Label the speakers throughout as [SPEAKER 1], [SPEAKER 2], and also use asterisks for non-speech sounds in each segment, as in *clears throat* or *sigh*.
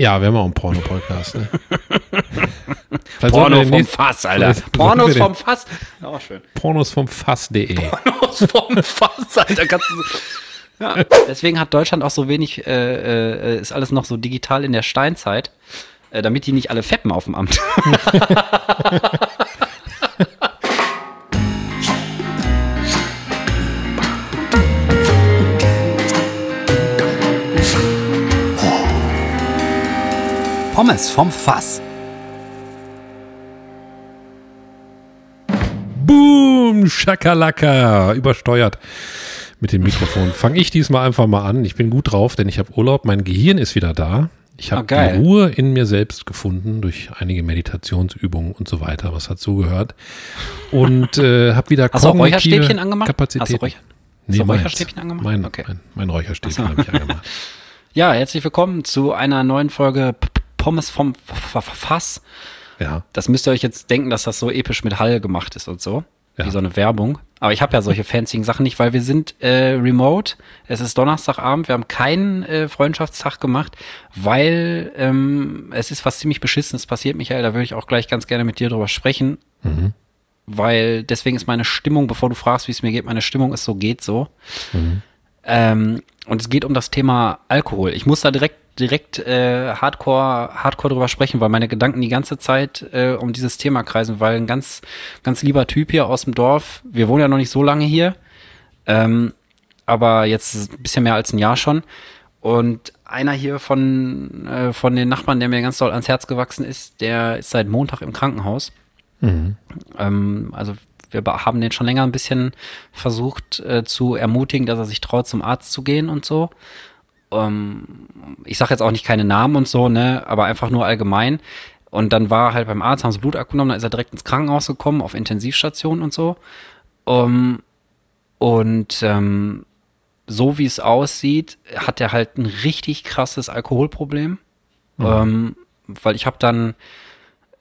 [SPEAKER 1] Ja, wir haben auch einen Porno-Podcast. Ne? *laughs*
[SPEAKER 2] Porno vom Fass, Alter. Pornos vom Fass.
[SPEAKER 1] Auch schön. Pornos vom Fass.de. *laughs*
[SPEAKER 2] Pornos vom Fass, Alter. Kannst du ja. Deswegen hat Deutschland auch so wenig, äh, äh, ist alles noch so digital in der Steinzeit, äh, damit die nicht alle feppen auf dem Amt. *laughs* Pommes vom Fass.
[SPEAKER 1] Boom, Schakalaka, übersteuert mit dem Mikrofon. Fange ich diesmal einfach mal an. Ich bin gut drauf, denn ich habe Urlaub, mein Gehirn ist wieder da. Ich habe ah, Ruhe in mir selbst gefunden durch einige Meditationsübungen und so weiter, was dazu gehört. Und äh, habe wieder
[SPEAKER 2] Hast du Räucherstäbchen angemacht?
[SPEAKER 1] Kapazität. Hast du,
[SPEAKER 2] Räucher nee, Hast du Räucherstäbchen angemacht?
[SPEAKER 1] Mein, okay. mein, mein Räucherstäbchen habe ich angemacht. *laughs*
[SPEAKER 2] Ja, herzlich willkommen zu einer neuen Folge Pommes vom Fass.
[SPEAKER 1] Ja.
[SPEAKER 2] Das müsst ihr euch jetzt denken, dass das so episch mit Hall gemacht ist und so. Ja. Wie so eine Werbung. Aber ich habe ja solche fancy Sachen nicht, weil wir sind äh, remote. Es ist Donnerstagabend. Wir haben keinen äh, Freundschaftstag gemacht, weil ähm, es ist was ziemlich Beschissenes passiert, Michael. Da würde ich auch gleich ganz gerne mit dir drüber sprechen. Mhm. Weil deswegen ist meine Stimmung, bevor du fragst, wie es mir geht, meine Stimmung ist so, geht so. Mhm. Ähm, und es geht um das Thema Alkohol. Ich muss da direkt direkt äh, Hardcore, Hardcore drüber sprechen, weil meine Gedanken die ganze Zeit äh, um dieses Thema kreisen, weil ein ganz, ganz lieber Typ hier aus dem Dorf, wir wohnen ja noch nicht so lange hier, ähm, aber jetzt ein bisschen mehr als ein Jahr schon. Und einer hier von, äh, von den Nachbarn, der mir ganz doll ans Herz gewachsen ist, der ist seit Montag im Krankenhaus. Mhm. Ähm, also wir haben den schon länger ein bisschen versucht äh, zu ermutigen, dass er sich traut, zum Arzt zu gehen und so ähm, ich sage jetzt auch nicht keine Namen und so, ne, aber einfach nur allgemein. Und dann war halt beim Arzt, haben sie Blut abgenommen, dann ist er direkt ins Krankenhaus gekommen, auf Intensivstation und so. Um, und ähm, so wie es aussieht, hat er halt ein richtig krasses Alkoholproblem. Mhm. Ähm, weil ich habe dann,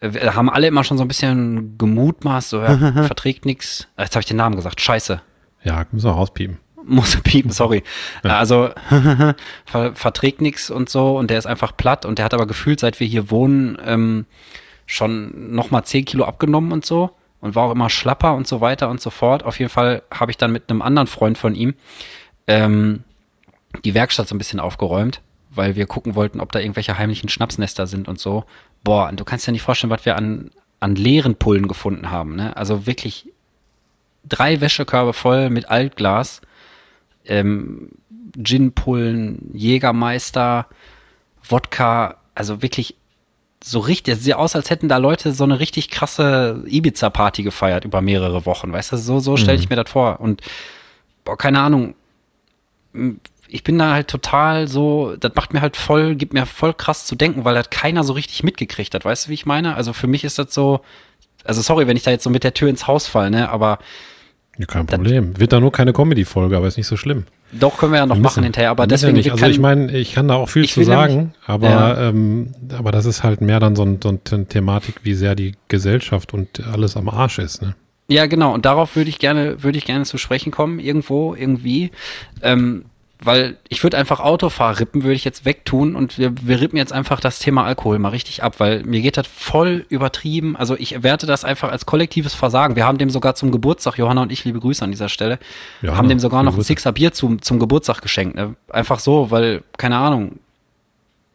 [SPEAKER 2] äh, haben alle immer schon so ein bisschen gemutmaßt, so, ja, *laughs* verträgt nichts. Jetzt habe ich den Namen gesagt, scheiße.
[SPEAKER 1] Ja, müssen wir rauspiepen
[SPEAKER 2] muss piepen, sorry. Ja. Also *laughs* ver verträgt nichts und so und der ist einfach platt und der hat aber gefühlt, seit wir hier wohnen, ähm, schon nochmal 10 Kilo abgenommen und so und war auch immer schlapper und so weiter und so fort. Auf jeden Fall habe ich dann mit einem anderen Freund von ihm ähm, die Werkstatt so ein bisschen aufgeräumt, weil wir gucken wollten, ob da irgendwelche heimlichen Schnapsnester sind und so. Boah, und du kannst dir nicht vorstellen, was wir an, an leeren Pullen gefunden haben. Ne? Also wirklich drei Wäschekörbe voll mit Altglas ähm, Gin-Pullen, Jägermeister, Wodka, also wirklich so richtig, es sieht aus, als hätten da Leute so eine richtig krasse Ibiza-Party gefeiert über mehrere Wochen, weißt du, so, so stelle ich mhm. mir das vor. Und boah, keine Ahnung, ich bin da halt total so, das macht mir halt voll, gibt mir voll krass zu denken, weil das keiner so richtig mitgekriegt hat, weißt du, wie ich meine? Also für mich ist das so, also sorry, wenn ich da jetzt so mit der Tür ins Haus falle, ne, aber
[SPEAKER 1] ja, kein Problem. Das Wird da nur keine Comedy-Folge, aber ist nicht so schlimm.
[SPEAKER 2] Doch, können wir ja noch wir machen hinterher, aber deswegen.
[SPEAKER 1] Ja nicht. Also ich meine, ich kann da auch viel zu sagen, nämlich, aber, ja. ähm, aber das ist halt mehr dann so, ein, so eine Thematik, wie sehr die Gesellschaft und alles am Arsch ist, ne?
[SPEAKER 2] Ja, genau. Und darauf würde ich gerne, würde ich gerne zu sprechen kommen, irgendwo, irgendwie. Ähm, weil ich würde einfach Autofahrrippen würde ich jetzt wegtun und wir, wir rippen jetzt einfach das Thema Alkohol mal richtig ab, weil mir geht das voll übertrieben. Also ich werte das einfach als kollektives Versagen. Wir haben dem sogar zum Geburtstag, Johanna und ich, liebe Grüße an dieser Stelle, Johanna, haben dem sogar noch ein Sixer Bier zum, zum Geburtstag geschenkt. Ne? Einfach so, weil, keine Ahnung,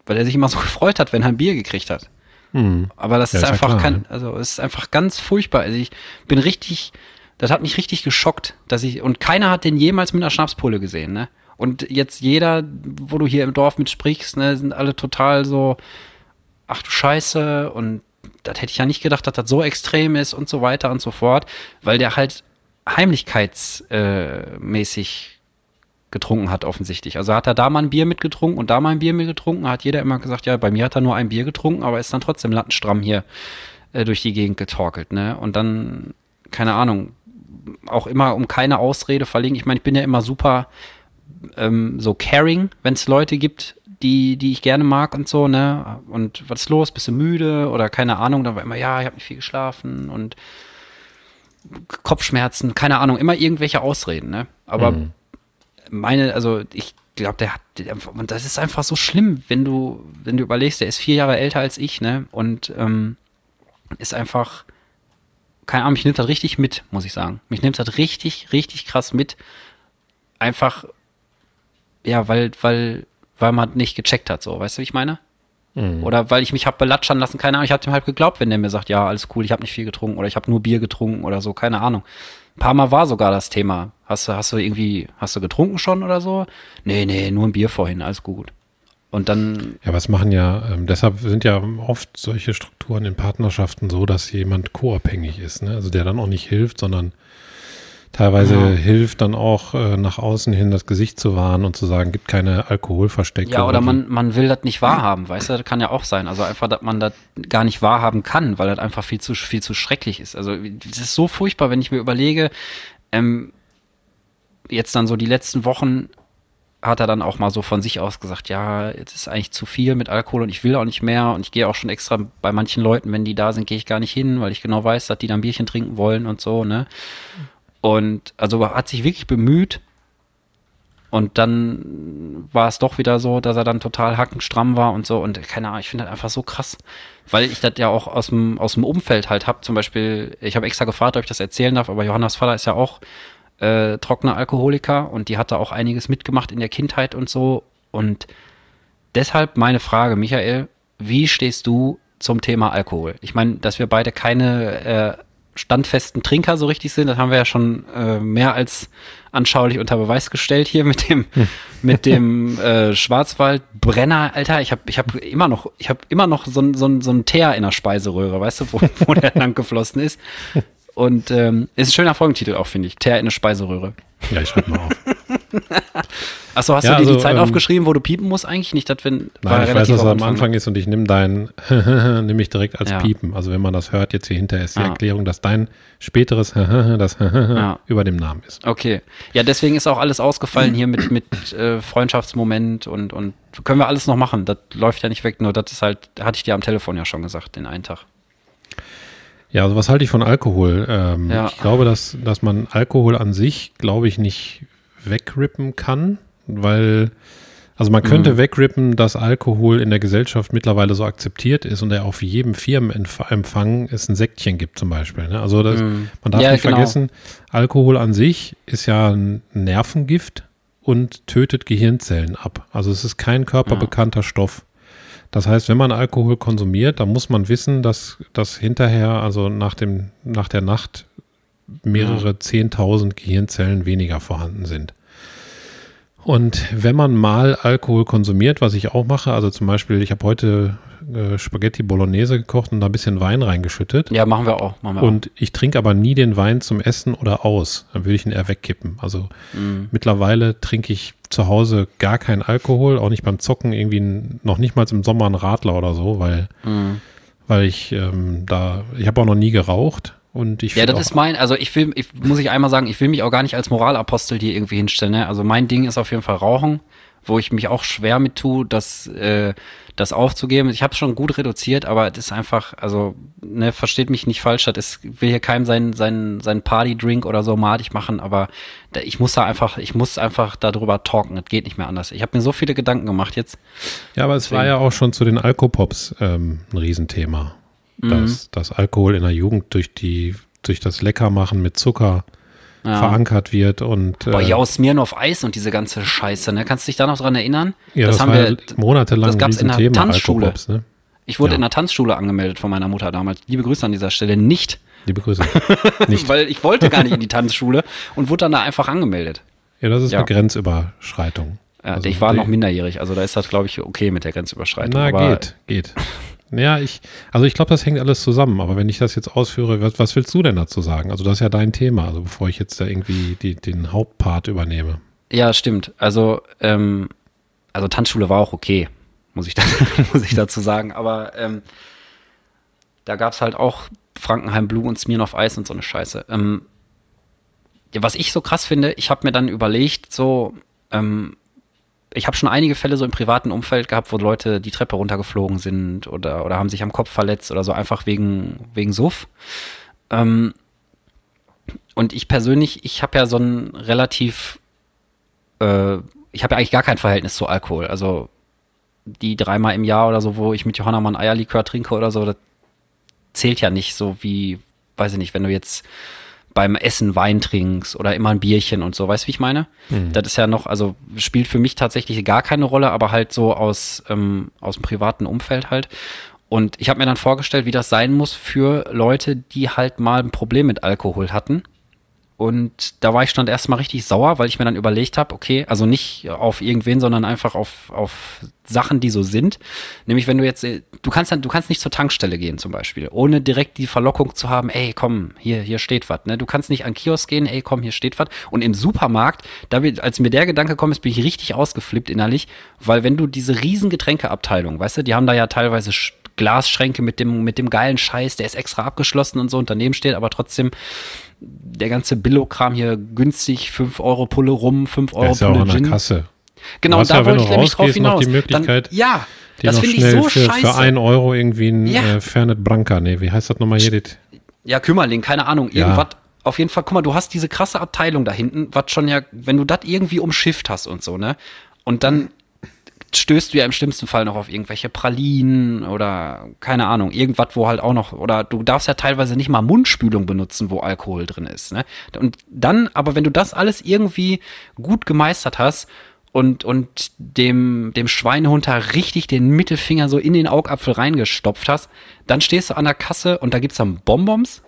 [SPEAKER 2] weil er sich immer so *laughs* gefreut hat, wenn er ein Bier gekriegt hat. Hm. Aber das ja, ist, ist einfach, ja kein, also es ist einfach ganz furchtbar. Also ich bin richtig, das hat mich richtig geschockt, dass ich, und keiner hat den jemals mit einer Schnapspulle gesehen, ne? Und jetzt jeder, wo du hier im Dorf mit sprichst, ne, sind alle total so, ach du Scheiße, und das hätte ich ja nicht gedacht, dass das so extrem ist und so weiter und so fort, weil der halt heimlichkeitsmäßig äh, getrunken hat, offensichtlich. Also hat er da mal ein Bier mitgetrunken und da mal ein Bier mitgetrunken, hat jeder immer gesagt, ja, bei mir hat er nur ein Bier getrunken, aber ist dann trotzdem lattenstramm hier äh, durch die Gegend getorkelt, ne? Und dann, keine Ahnung, auch immer um keine Ausrede verlegen. Ich meine, ich bin ja immer super ähm, so caring, wenn es Leute gibt, die, die ich gerne mag und so, ne? Und was ist los? Bist du müde? Oder keine Ahnung, dann war immer, ja, ich habe nicht viel geschlafen und Kopfschmerzen, keine Ahnung, immer irgendwelche Ausreden, ne? Aber mhm. meine, also ich glaube, der hat, und das ist einfach so schlimm, wenn du, wenn du überlegst, der ist vier Jahre älter als ich, ne? Und ähm, ist einfach, keine Ahnung, mich nimmt das richtig mit, muss ich sagen. Mich nimmt das richtig, richtig krass mit. Einfach, ja, weil, weil, weil man nicht gecheckt hat, so, weißt du, wie ich meine? Mhm. Oder weil ich mich hab belatschern lassen, keine Ahnung, ich habe dem halt geglaubt, wenn der mir sagt, ja, alles cool, ich habe nicht viel getrunken oder ich habe nur Bier getrunken oder so, keine Ahnung. Ein paar Mal war sogar das Thema. Hast du, hast du irgendwie, hast du getrunken schon oder so? Nee, nee, nur ein Bier vorhin, alles gut. Und dann.
[SPEAKER 1] Ja, was machen ja, ähm, deshalb sind ja oft solche Strukturen in Partnerschaften so, dass jemand co-abhängig ist, ne? Also der dann auch nicht hilft, sondern teilweise ja. hilft dann auch äh, nach außen hin das Gesicht zu wahren und zu sagen, gibt keine Alkoholverstecke.
[SPEAKER 2] Ja, oder man, man will das nicht wahrhaben, weißt du, das kann ja auch sein. Also einfach, dass man das gar nicht wahrhaben kann, weil das einfach viel zu, viel zu schrecklich ist. Also das ist so furchtbar, wenn ich mir überlege, ähm, jetzt dann so die letzten Wochen hat er dann auch mal so von sich aus gesagt, ja, jetzt ist eigentlich zu viel mit Alkohol und ich will auch nicht mehr und ich gehe auch schon extra bei manchen Leuten, wenn die da sind, gehe ich gar nicht hin, weil ich genau weiß, dass die dann Bierchen trinken wollen und so, ne? Und also hat sich wirklich bemüht. Und dann war es doch wieder so, dass er dann total hackenstramm war und so. Und keine Ahnung, ich finde das einfach so krass, weil ich das ja auch aus dem, aus dem Umfeld halt habe. Zum Beispiel, ich habe extra gefragt, ob ich das erzählen darf, aber Johannas Vater ist ja auch äh, trockener Alkoholiker und die hat da auch einiges mitgemacht in der Kindheit und so. Und deshalb meine Frage, Michael, wie stehst du zum Thema Alkohol? Ich meine, dass wir beide keine äh, standfesten Trinker so richtig sind. Das haben wir ja schon äh, mehr als anschaulich unter Beweis gestellt hier mit dem hm. *laughs* mit dem äh, Schwarzwaldbrenner, Alter. Ich habe ich habe immer noch ich habe immer noch so ein so ein so ein Teer in der Speiseröhre, weißt du, wo, wo der *laughs* lang geflossen ist. Und ähm, ist ein schöner Folgentitel auch, finde ich. Teer in der Speiseröhre.
[SPEAKER 1] Ja, ich schreibe mal auf. *laughs*
[SPEAKER 2] Achso, hast ja, du dir also, die Zeit ähm, aufgeschrieben, wo du piepen musst eigentlich? Nicht, dass wenn.
[SPEAKER 1] Nein, ich weiß, dass es am Anfang ist und ich nehme dein, *laughs* nehme ich direkt als ja. Piepen. Also wenn man das hört, jetzt hier hinterher ist die ja. Erklärung, dass dein späteres *laughs* das *laughs* über dem Namen ist.
[SPEAKER 2] Okay. Ja, deswegen ist auch alles ausgefallen hier mit, mit äh, Freundschaftsmoment und, und können wir alles noch machen. Das läuft ja nicht weg, nur das ist halt, hatte ich dir am Telefon ja schon gesagt, den einen Tag.
[SPEAKER 1] Ja, also was halte ich von Alkohol? Ähm, ja. Ich glaube, dass, dass man Alkohol an sich, glaube ich, nicht wegrippen kann, weil, also man könnte mhm. wegrippen, dass Alkohol in der Gesellschaft mittlerweile so akzeptiert ist und er auf jedem Firmenempfang es ein Säckchen gibt zum Beispiel. Ne? Also das, mhm. man darf ja, nicht genau. vergessen, Alkohol an sich ist ja ein Nervengift und tötet Gehirnzellen ab. Also es ist kein körperbekannter ja. Stoff. Das heißt, wenn man Alkohol konsumiert, dann muss man wissen, dass das hinterher, also nach dem, nach der Nacht mehrere zehntausend Gehirnzellen weniger vorhanden sind. Und wenn man mal Alkohol konsumiert, was ich auch mache, also zum Beispiel, ich habe heute äh, Spaghetti Bolognese gekocht und da ein bisschen Wein reingeschüttet.
[SPEAKER 2] Ja, machen wir auch. Machen wir
[SPEAKER 1] und auch. ich trinke aber nie den Wein zum Essen oder aus. Dann würde ich ihn eher wegkippen. Also mm. mittlerweile trinke ich zu Hause gar keinen Alkohol, auch nicht beim Zocken, irgendwie noch nicht mal im Sommer ein Radler oder so, weil, mm. weil ich ähm, da, ich habe auch noch nie geraucht und ich
[SPEAKER 2] ja, das ist mein, also ich will, ich, muss ich einmal sagen, ich will mich auch gar nicht als Moralapostel hier irgendwie hinstellen. Ne? Also mein Ding ist auf jeden Fall Rauchen, wo ich mich auch schwer mit tue, das, äh, das aufzugeben. Ich habe es schon gut reduziert, aber es ist einfach, also ne, versteht mich nicht falsch, das will hier keinem seinen sein, sein Party-Drink oder so madig machen, aber da, ich muss da einfach, ich muss einfach darüber talken. Das geht nicht mehr anders. Ich habe mir so viele Gedanken gemacht jetzt.
[SPEAKER 1] Ja, aber es Deswegen. war ja auch schon zu den Alkopops ähm, ein Riesenthema mhm. dass Alkohol in der Jugend durch die, durch das Leckermachen mit Zucker ja. verankert wird und.
[SPEAKER 2] Boah, ja, aus Smirn auf Eis und diese ganze Scheiße, ne? Kannst du dich da noch dran erinnern?
[SPEAKER 1] Ja, das, das haben wir monatelang
[SPEAKER 2] das gab's in der Thema, Tanzschule. Ne? Ich wurde ja. in der Tanzschule angemeldet von meiner Mutter damals. Liebe Grüße an dieser Stelle. Nicht.
[SPEAKER 1] Liebe Grüße. *laughs*
[SPEAKER 2] Nicht. Weil ich wollte gar nicht in die *laughs* Tanzschule und wurde dann da einfach angemeldet.
[SPEAKER 1] Ja, das ist ja. eine Grenzüberschreitung.
[SPEAKER 2] Ja, also ich war noch minderjährig, also da ist das, glaube ich, okay mit der Grenzüberschreitung.
[SPEAKER 1] Na, geht, geht. Ja, ich, also ich glaube, das hängt alles zusammen. Aber wenn ich das jetzt ausführe, was, was, willst du denn dazu sagen? Also das ist ja dein Thema, also bevor ich jetzt da irgendwie die, den Hauptpart übernehme.
[SPEAKER 2] Ja, stimmt. Also, ähm, also Tanzschule war auch okay, muss ich, da, *laughs* muss ich dazu sagen. Aber ähm, da gab es halt auch Frankenheim Blue und Smirnoff Eis und so eine Scheiße. Ähm, ja, was ich so krass finde, ich habe mir dann überlegt, so, ähm, ich habe schon einige Fälle so im privaten Umfeld gehabt, wo Leute die Treppe runtergeflogen sind oder, oder haben sich am Kopf verletzt oder so einfach wegen, wegen Suff. Ähm, und ich persönlich, ich habe ja so ein relativ, äh, ich habe ja eigentlich gar kein Verhältnis zu Alkohol. Also die dreimal im Jahr oder so, wo ich mit Johanna mal ein Eierlikör trinke oder so, das zählt ja nicht so wie, weiß ich nicht, wenn du jetzt beim Essen Wein trinkst oder immer ein Bierchen und so, weißt du, wie ich meine? Mhm. Das ist ja noch, also spielt für mich tatsächlich gar keine Rolle, aber halt so aus, ähm, aus dem privaten Umfeld halt. Und ich habe mir dann vorgestellt, wie das sein muss für Leute, die halt mal ein Problem mit Alkohol hatten und da war ich dann erstmal richtig sauer, weil ich mir dann überlegt habe, okay, also nicht auf irgendwen, sondern einfach auf, auf Sachen, die so sind. Nämlich, wenn du jetzt, du kannst dann, du kannst nicht zur Tankstelle gehen zum Beispiel, ohne direkt die Verlockung zu haben, ey, komm, hier, hier steht was. Ne? Du kannst nicht an Kiosk gehen, ey, komm, hier steht was. Und im Supermarkt, da als mir der Gedanke kommt, ist, bin ich richtig ausgeflippt innerlich, weil wenn du diese riesen Getränkeabteilung, weißt du, die haben da ja teilweise Glasschränke mit dem, mit dem geilen Scheiß, der ist extra abgeschlossen und so, und daneben steht aber trotzdem der ganze Billo-Kram hier günstig, 5 Euro Pulle rum, 5 Euro
[SPEAKER 1] ist Pulle ja auch Gin. Kasse.
[SPEAKER 2] Genau, und da ja, wollte ich nämlich drauf hinaus.
[SPEAKER 1] die Möglichkeit,
[SPEAKER 2] Dann, ja,
[SPEAKER 1] die das finde ich so für, scheiße. Für 1 Euro irgendwie ein ja. äh, Fernet Branca, nee, wie heißt das nochmal hier?
[SPEAKER 2] Ja, Kümmerling, keine Ahnung, irgendwas. Ja. Auf jeden Fall, guck mal, du hast diese krasse Abteilung da hinten, was schon ja, wenn du das irgendwie umschifft hast und so, ne? Und dann stößt du ja im schlimmsten Fall noch auf irgendwelche Pralinen oder keine Ahnung, irgendwas, wo halt auch noch, oder du darfst ja teilweise nicht mal Mundspülung benutzen, wo Alkohol drin ist. Ne? Und dann, aber wenn du das alles irgendwie gut gemeistert hast und, und dem, dem Schweinehund da richtig den Mittelfinger so in den Augapfel reingestopft hast, dann stehst du an der Kasse und da gibt's dann Bonbons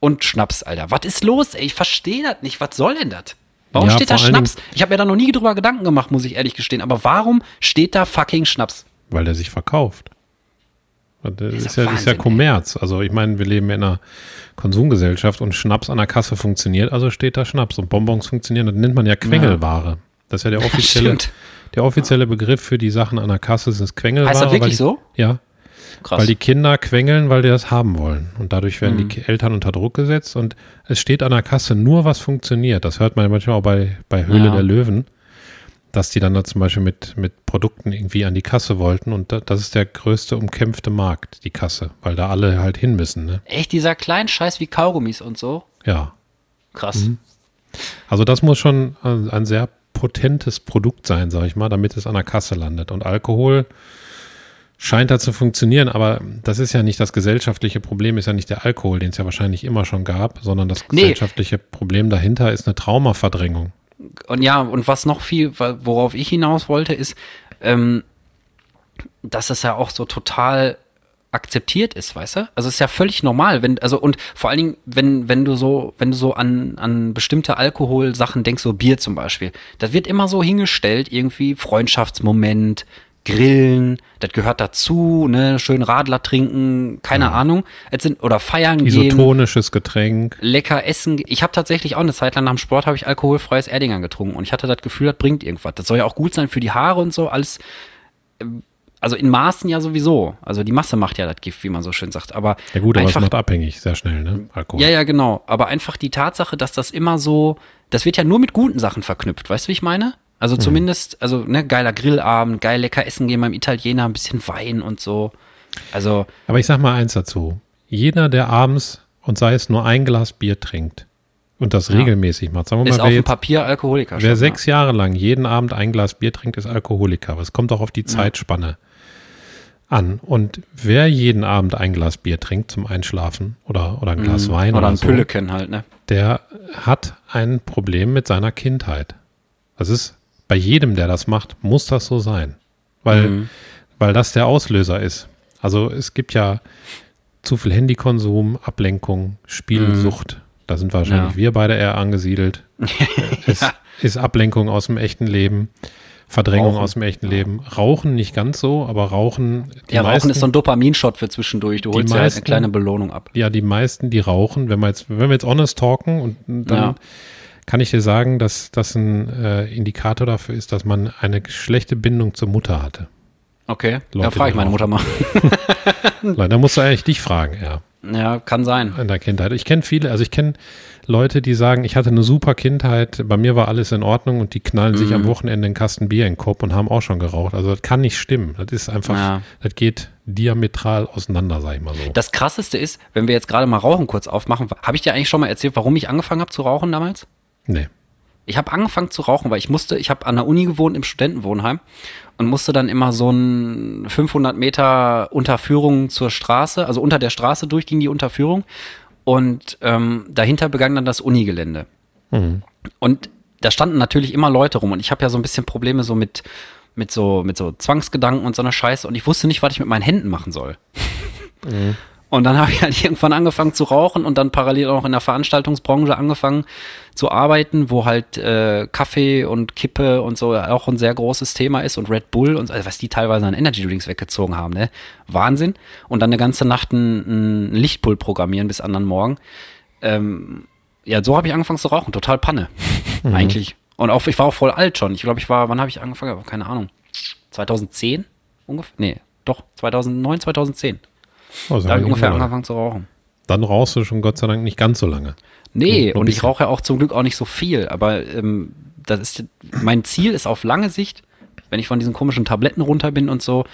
[SPEAKER 2] und Schnaps, Alter. Was ist los, ey? Ich verstehe das nicht. Was soll denn das? Warum ja, steht da Schnaps? Ich habe mir da noch nie drüber Gedanken gemacht, muss ich ehrlich gestehen. Aber warum steht da fucking Schnaps?
[SPEAKER 1] Weil der sich verkauft. Das ist, ist ja, Wahnsinn, ist ja Kommerz. Also ich meine, wir leben in einer Konsumgesellschaft und Schnaps an der Kasse funktioniert, also steht da Schnaps und Bonbons funktionieren. Das nennt man ja Quengelware. Das ist ja der *laughs* offizielle, der offizielle Begriff für die Sachen an der Kasse, ist Quengelware. Heißt
[SPEAKER 2] das wirklich so?
[SPEAKER 1] Ja. Krass. Weil die Kinder quengeln, weil die das haben wollen. Und dadurch werden mhm. die Eltern unter Druck gesetzt. Und es steht an der Kasse nur, was funktioniert. Das hört man manchmal auch bei, bei Höhle ja. der Löwen, dass die dann da zum Beispiel mit, mit Produkten irgendwie an die Kasse wollten. Und das ist der größte umkämpfte Markt, die Kasse, weil da alle halt hin müssen. Ne?
[SPEAKER 2] Echt, dieser kleine Scheiß wie Kaugummis und so?
[SPEAKER 1] Ja.
[SPEAKER 2] Krass. Mhm.
[SPEAKER 1] Also das muss schon ein, ein sehr potentes Produkt sein, sag ich mal, damit es an der Kasse landet. Und Alkohol scheint da zu funktionieren, aber das ist ja nicht das gesellschaftliche Problem, ist ja nicht der Alkohol, den es ja wahrscheinlich immer schon gab, sondern das gesellschaftliche nee. Problem dahinter ist eine Traumaverdrängung.
[SPEAKER 2] Und ja, und was noch viel, worauf ich hinaus wollte, ist, ähm, dass es ja auch so total akzeptiert ist, weißt du? Also es ist ja völlig normal, wenn also und vor allen Dingen, wenn wenn du so wenn du so an an bestimmte Alkoholsachen denkst, so Bier zum Beispiel, das wird immer so hingestellt irgendwie Freundschaftsmoment, Grillen, das gehört dazu, ne, schön Radler trinken, keine ja. Ahnung, es sind oder feiern
[SPEAKER 1] Isotonisches gehen. Isotonisches Getränk.
[SPEAKER 2] Lecker essen. Ich habe tatsächlich auch eine Zeit lang nach dem Sport habe ich alkoholfreies Erdinger getrunken und ich hatte das Gefühl, das bringt irgendwas. Das soll ja auch gut sein für die Haare und so, alles ähm, also in Maßen ja sowieso. Also die Masse macht ja das Gift, wie man so schön sagt. Aber
[SPEAKER 1] ja gut, aber es macht abhängig sehr schnell, ne?
[SPEAKER 2] Alkohol. Ja, ja, genau. Aber einfach die Tatsache, dass das immer so, das wird ja nur mit guten Sachen verknüpft. Weißt du, wie ich meine? Also mhm. zumindest, also ne, geiler Grillabend, geil lecker essen gehen beim Italiener, ein bisschen Wein und so. Also.
[SPEAKER 1] Aber ich sag mal eins dazu. Jeder, der abends und sei es nur ein Glas Bier trinkt und das ja. regelmäßig macht, sagen wir
[SPEAKER 2] ist
[SPEAKER 1] mal,
[SPEAKER 2] wer auf dem Papier Alkoholiker.
[SPEAKER 1] Wer schon, sechs ja. Jahre lang jeden Abend ein Glas Bier trinkt, ist Alkoholiker. Aber es kommt auch auf die Zeitspanne an. Und wer jeden Abend ein Glas Bier trinkt zum Einschlafen oder, oder ein Glas mhm. Wein
[SPEAKER 2] oder,
[SPEAKER 1] oder
[SPEAKER 2] ein
[SPEAKER 1] so,
[SPEAKER 2] Pülleken halt, ne?
[SPEAKER 1] Der hat ein Problem mit seiner Kindheit. Das ist bei jedem, der das macht, muss das so sein. Weil, mhm. weil das der Auslöser ist. Also es gibt ja zu viel Handykonsum, Ablenkung, Spielsucht. Mhm. Da sind wahrscheinlich ja. wir beide eher angesiedelt. *laughs* es ja. ist Ablenkung aus dem echten Leben. Verdrängung Rauchen. aus dem echten Leben. Rauchen nicht ganz so, aber Rauchen.
[SPEAKER 2] ja, meisten, Rauchen ist so ein Dopaminshot für zwischendurch. Du holst ja halt eine kleine Belohnung ab.
[SPEAKER 1] Ja, die meisten, die rauchen, wenn wir jetzt, wenn wir jetzt honest talken und dann ja kann ich dir sagen, dass das ein äh, Indikator dafür ist, dass man eine schlechte Bindung zur Mutter hatte.
[SPEAKER 2] Okay, Leute, da frage ich meine Mutter mal. *laughs*
[SPEAKER 1] da musst du eigentlich dich fragen, ja.
[SPEAKER 2] Ja, kann sein.
[SPEAKER 1] In der Kindheit. Ich kenne viele, also ich kenne Leute, die sagen, ich hatte eine super Kindheit, bei mir war alles in Ordnung und die knallen mhm. sich am Wochenende einen Kasten Bier in den Kopf und haben auch schon geraucht. Also das kann nicht stimmen. Das ist einfach, ja. das geht diametral auseinander, sag ich mal so.
[SPEAKER 2] Das krasseste ist, wenn wir jetzt gerade mal Rauchen kurz aufmachen, habe ich dir eigentlich schon mal erzählt, warum ich angefangen habe zu rauchen damals?
[SPEAKER 1] Nee.
[SPEAKER 2] Ich habe angefangen zu rauchen, weil ich musste, ich habe an der Uni gewohnt im Studentenwohnheim und musste dann immer so ein 500 Meter Unterführung zur Straße, also unter der Straße durch ging die Unterführung und ähm, dahinter begann dann das Unigelände. Mhm. Und da standen natürlich immer Leute rum und ich habe ja so ein bisschen Probleme so mit mit so mit so Zwangsgedanken und so einer Scheiße und ich wusste nicht, was ich mit meinen Händen machen soll. Mhm. Und dann habe ich halt *laughs* irgendwann angefangen zu rauchen und dann parallel auch in der Veranstaltungsbranche angefangen zu arbeiten, wo halt äh, Kaffee und Kippe und so auch ein sehr großes Thema ist und Red Bull und also was die teilweise an Energy Drinks weggezogen haben, ne? Wahnsinn. Und dann eine ganze Nacht ein, ein Lichtpull programmieren bis anderen Morgen. Ähm, ja, so habe ich angefangen zu rauchen, total Panne. *laughs* Mhm. Eigentlich. Und auch, ich war auch voll alt schon. Ich glaube, ich war, wann habe ich angefangen? Keine Ahnung. 2010 ungefähr? Nee, doch, 2009, 2010. Oh, da habe ich ungefähr angefangen zu rauchen.
[SPEAKER 1] Dann rauchst du schon Gott sei Dank nicht ganz so lange.
[SPEAKER 2] Nee, und ich rauche ja auch zum Glück auch nicht so viel. Aber ähm, das ist mein Ziel ist auf lange Sicht, wenn ich von diesen komischen Tabletten runter bin und so,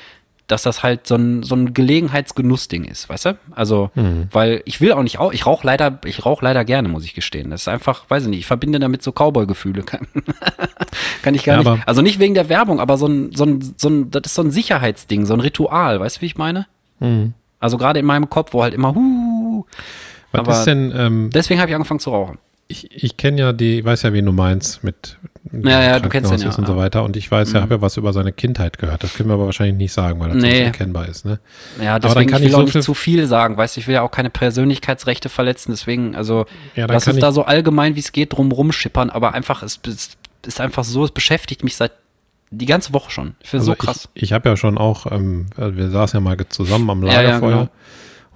[SPEAKER 2] dass das halt so ein, so ein Gelegenheitsgenussding ist, weißt du? Also, mhm. weil ich will auch nicht, ich rauche leider, ich rauche leider gerne, muss ich gestehen. Das ist einfach, weiß ich nicht, ich verbinde damit so Cowboy-Gefühle. *laughs* Kann, kann ich gar ja, nicht. Also nicht wegen der Werbung, aber so ein, so ein, so ein, das ist so ein Sicherheitsding, so ein Ritual, weißt du, wie ich meine? Mhm. Also gerade in meinem Kopf, wo halt immer, huh,
[SPEAKER 1] was aber ist denn, ähm,
[SPEAKER 2] deswegen habe ich angefangen zu rauchen.
[SPEAKER 1] Ich, ich kenne ja die, weiß ja, wie du meinst mit
[SPEAKER 2] ja, ja, du kennst den ja.
[SPEAKER 1] und so weiter. Und ich weiß, mhm. ja, habe ja was über seine Kindheit gehört. Das können wir aber wahrscheinlich nicht sagen, weil das nee. nicht erkennbar ist. Ne?
[SPEAKER 2] Ja, deswegen aber dann kann ich will ich auch nicht zu viel sagen. Weißt ich will ja auch keine Persönlichkeitsrechte verletzen. Deswegen, also ja, lass uns da so allgemein, wie es geht, drum rumschippern. Aber einfach, es, es ist einfach so, es beschäftigt mich seit die ganze Woche schon. Ich finde also so krass.
[SPEAKER 1] Ich, ich habe ja schon auch, ähm, wir saßen ja mal zusammen am Lagerfeuer. Ja, ja, genau.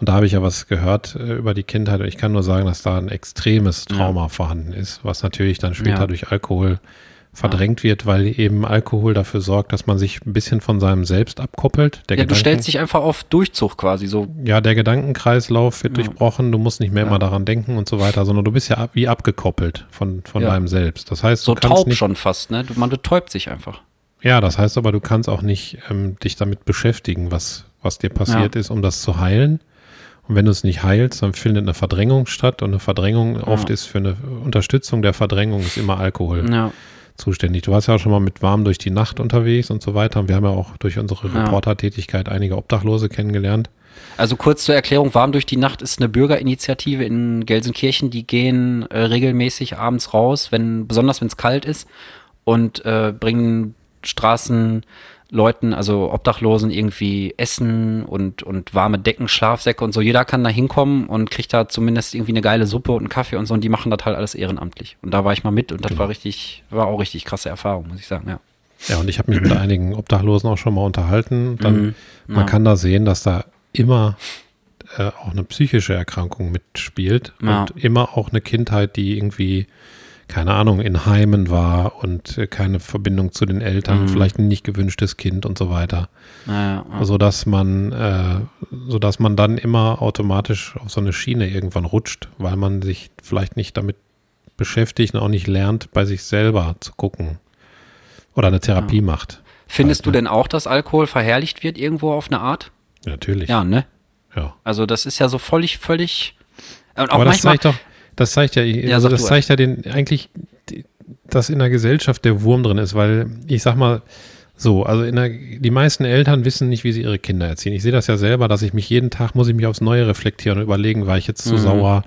[SPEAKER 1] Und da habe ich ja was gehört äh, über die Kindheit. Und ich kann nur sagen, dass da ein extremes Trauma ja. vorhanden ist, was natürlich dann später ja. durch Alkohol verdrängt ja. wird, weil eben Alkohol dafür sorgt, dass man sich ein bisschen von seinem Selbst abkoppelt.
[SPEAKER 2] Der ja, Gedanken, du stellst dich einfach auf Durchzug quasi so.
[SPEAKER 1] Ja, der Gedankenkreislauf wird durchbrochen. Du musst nicht mehr immer daran denken und so weiter, sondern du bist ja wie abgekoppelt von, von deinem Selbst. Das heißt,
[SPEAKER 2] so taub nicht, schon fast, ne? Man betäubt sich einfach.
[SPEAKER 1] Ja, das heißt aber, du kannst auch nicht ähm, dich damit beschäftigen, was, was dir passiert ist, um das zu heilen und wenn du es nicht heilst, dann findet eine Verdrängung statt. Und eine Verdrängung ja. oft ist für eine Unterstützung der Verdrängung ist immer Alkohol ja. zuständig. Du warst ja auch schon mal mit warm durch die Nacht unterwegs und so weiter. Und wir haben ja auch durch unsere ja. Reportertätigkeit einige Obdachlose kennengelernt.
[SPEAKER 2] Also kurz zur Erklärung, Warm durch die Nacht ist eine Bürgerinitiative in Gelsenkirchen, die gehen äh, regelmäßig abends raus, wenn, besonders wenn es kalt ist, und äh, bringen Straßen Leuten, also Obdachlosen, irgendwie Essen und, und warme Decken, Schlafsäcke und so. Jeder kann da hinkommen und kriegt da zumindest irgendwie eine geile Suppe und einen Kaffee und so. Und die machen das halt alles ehrenamtlich. Und da war ich mal mit und das genau. war richtig, war auch richtig krasse Erfahrung, muss ich sagen, ja.
[SPEAKER 1] Ja, und ich habe mich mit einigen Obdachlosen auch schon mal unterhalten. Dann, mhm, ja. Man kann da sehen, dass da immer äh, auch eine psychische Erkrankung mitspielt ja. und immer auch eine Kindheit, die irgendwie keine Ahnung, in Heimen war und äh, keine Verbindung zu den Eltern, mhm. vielleicht ein nicht gewünschtes Kind und so weiter. Ja, ja. So dass man, äh, so dass man dann immer automatisch auf so eine Schiene irgendwann rutscht, weil man sich vielleicht nicht damit beschäftigt und auch nicht lernt, bei sich selber zu gucken oder eine Therapie ja. macht.
[SPEAKER 2] Findest halt, du ne? denn auch, dass Alkohol verherrlicht wird irgendwo auf eine Art?
[SPEAKER 1] Natürlich.
[SPEAKER 2] Ja, ne?
[SPEAKER 1] Ja.
[SPEAKER 2] Also das ist ja so völlig, völlig.
[SPEAKER 1] Und auch Aber das zeigt doch, das zeigt ja, ja also das zeigt ja den eigentlich, dass in der Gesellschaft der Wurm drin ist, weil ich sag mal, so, also der, die meisten Eltern wissen nicht, wie sie ihre Kinder erziehen. Ich sehe das ja selber, dass ich mich jeden Tag, muss ich mich aufs Neue reflektieren und überlegen, war ich jetzt zu mhm. sauer,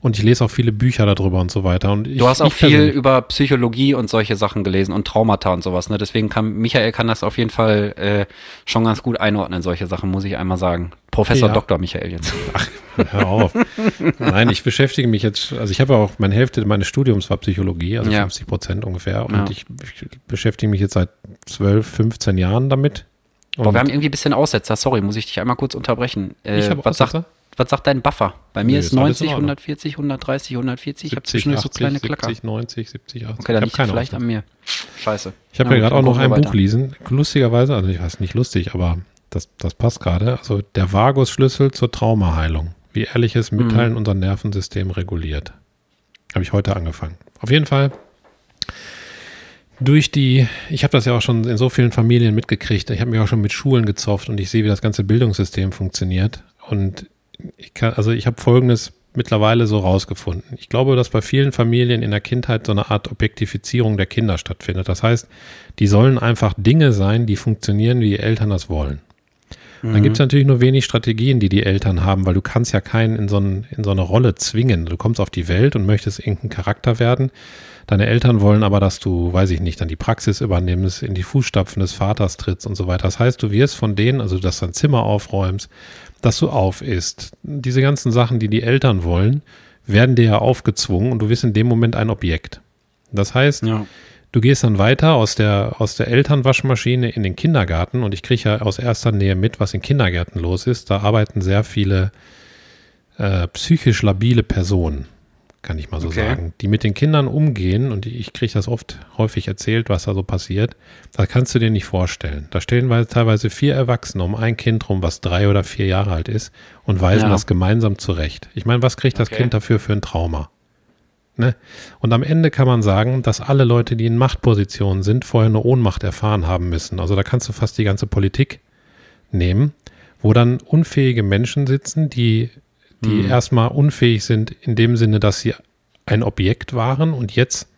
[SPEAKER 1] und ich lese auch viele Bücher darüber und so weiter. Und ich,
[SPEAKER 2] du hast auch viel über Psychologie und solche Sachen gelesen und Traumata und sowas. Ne? Deswegen kann Michael kann das auf jeden Fall äh, schon ganz gut einordnen, solche Sachen, muss ich einmal sagen. Professor ja. Dr. Michael jetzt. *laughs* Ach,
[SPEAKER 1] hör auf. Nein, ich beschäftige mich jetzt, also ich habe ja auch, meine Hälfte meines Studiums war Psychologie, also ja. 50 Prozent ungefähr. Und ja. ich, ich beschäftige mich jetzt seit 12, 15 Jahren damit.
[SPEAKER 2] Boah, wir haben irgendwie ein bisschen Aussetzer. Sorry, muss ich dich einmal kurz unterbrechen.
[SPEAKER 1] Äh, ich habe Aussetzer? Sagt,
[SPEAKER 2] was sagt dein Buffer? Bei mir nee, ist 90, 140, 130, 140. 70, ich habe zwischendurch so kleine Klacker.
[SPEAKER 1] 70, 90, 70, 80.
[SPEAKER 2] Okay, dann liegt vielleicht an mir. Scheiße.
[SPEAKER 1] Ich habe ja, gerade auch noch ein Buch lesen. Lustigerweise, also ich weiß nicht lustig, aber das, das passt gerade. Also der Vagus-Schlüssel zur Traumaheilung. Wie ehrliches Mitteilen mhm. unser Nervensystem reguliert. Habe ich heute angefangen. Auf jeden Fall durch die, ich habe das ja auch schon in so vielen Familien mitgekriegt, ich habe mich auch schon mit Schulen gezofft und ich sehe, wie das ganze Bildungssystem funktioniert. Und ich kann, also ich habe folgendes mittlerweile so rausgefunden. Ich glaube, dass bei vielen Familien in der Kindheit so eine Art Objektifizierung der Kinder stattfindet. Das heißt, die sollen einfach Dinge sein, die funktionieren, wie die Eltern das wollen. Mhm. Dann gibt es natürlich nur wenig Strategien, die die Eltern haben, weil du kannst ja keinen in so, ein, in so eine Rolle zwingen. Du kommst auf die Welt und möchtest irgendein Charakter werden. Deine Eltern wollen aber, dass du, weiß ich nicht, dann die Praxis übernimmst, in die Fußstapfen des Vaters trittst und so weiter. Das heißt, du wirst von denen, also dass du dein Zimmer aufräumst, dass du auf isst. Diese ganzen Sachen, die die Eltern wollen, werden dir ja aufgezwungen und du bist in dem Moment ein Objekt. Das heißt, ja. du gehst dann weiter aus der, aus der Elternwaschmaschine in den Kindergarten und ich kriege ja aus erster Nähe mit, was in Kindergärten los ist. Da arbeiten sehr viele äh, psychisch labile Personen kann ich mal so okay. sagen, die mit den Kindern umgehen und ich kriege das oft häufig erzählt, was da so passiert, das kannst du dir nicht vorstellen. Da stehen teilweise vier Erwachsene um ein Kind rum, was drei oder vier Jahre alt ist und weisen ja. das gemeinsam zurecht. Ich meine, was kriegt das okay. Kind dafür für ein Trauma? Ne? Und am Ende kann man sagen, dass alle Leute, die in Machtpositionen sind, vorher eine Ohnmacht erfahren haben müssen. Also da kannst du fast die ganze Politik nehmen, wo dann unfähige Menschen sitzen, die die mhm. erstmal unfähig sind in dem Sinne, dass sie ein Objekt waren und jetzt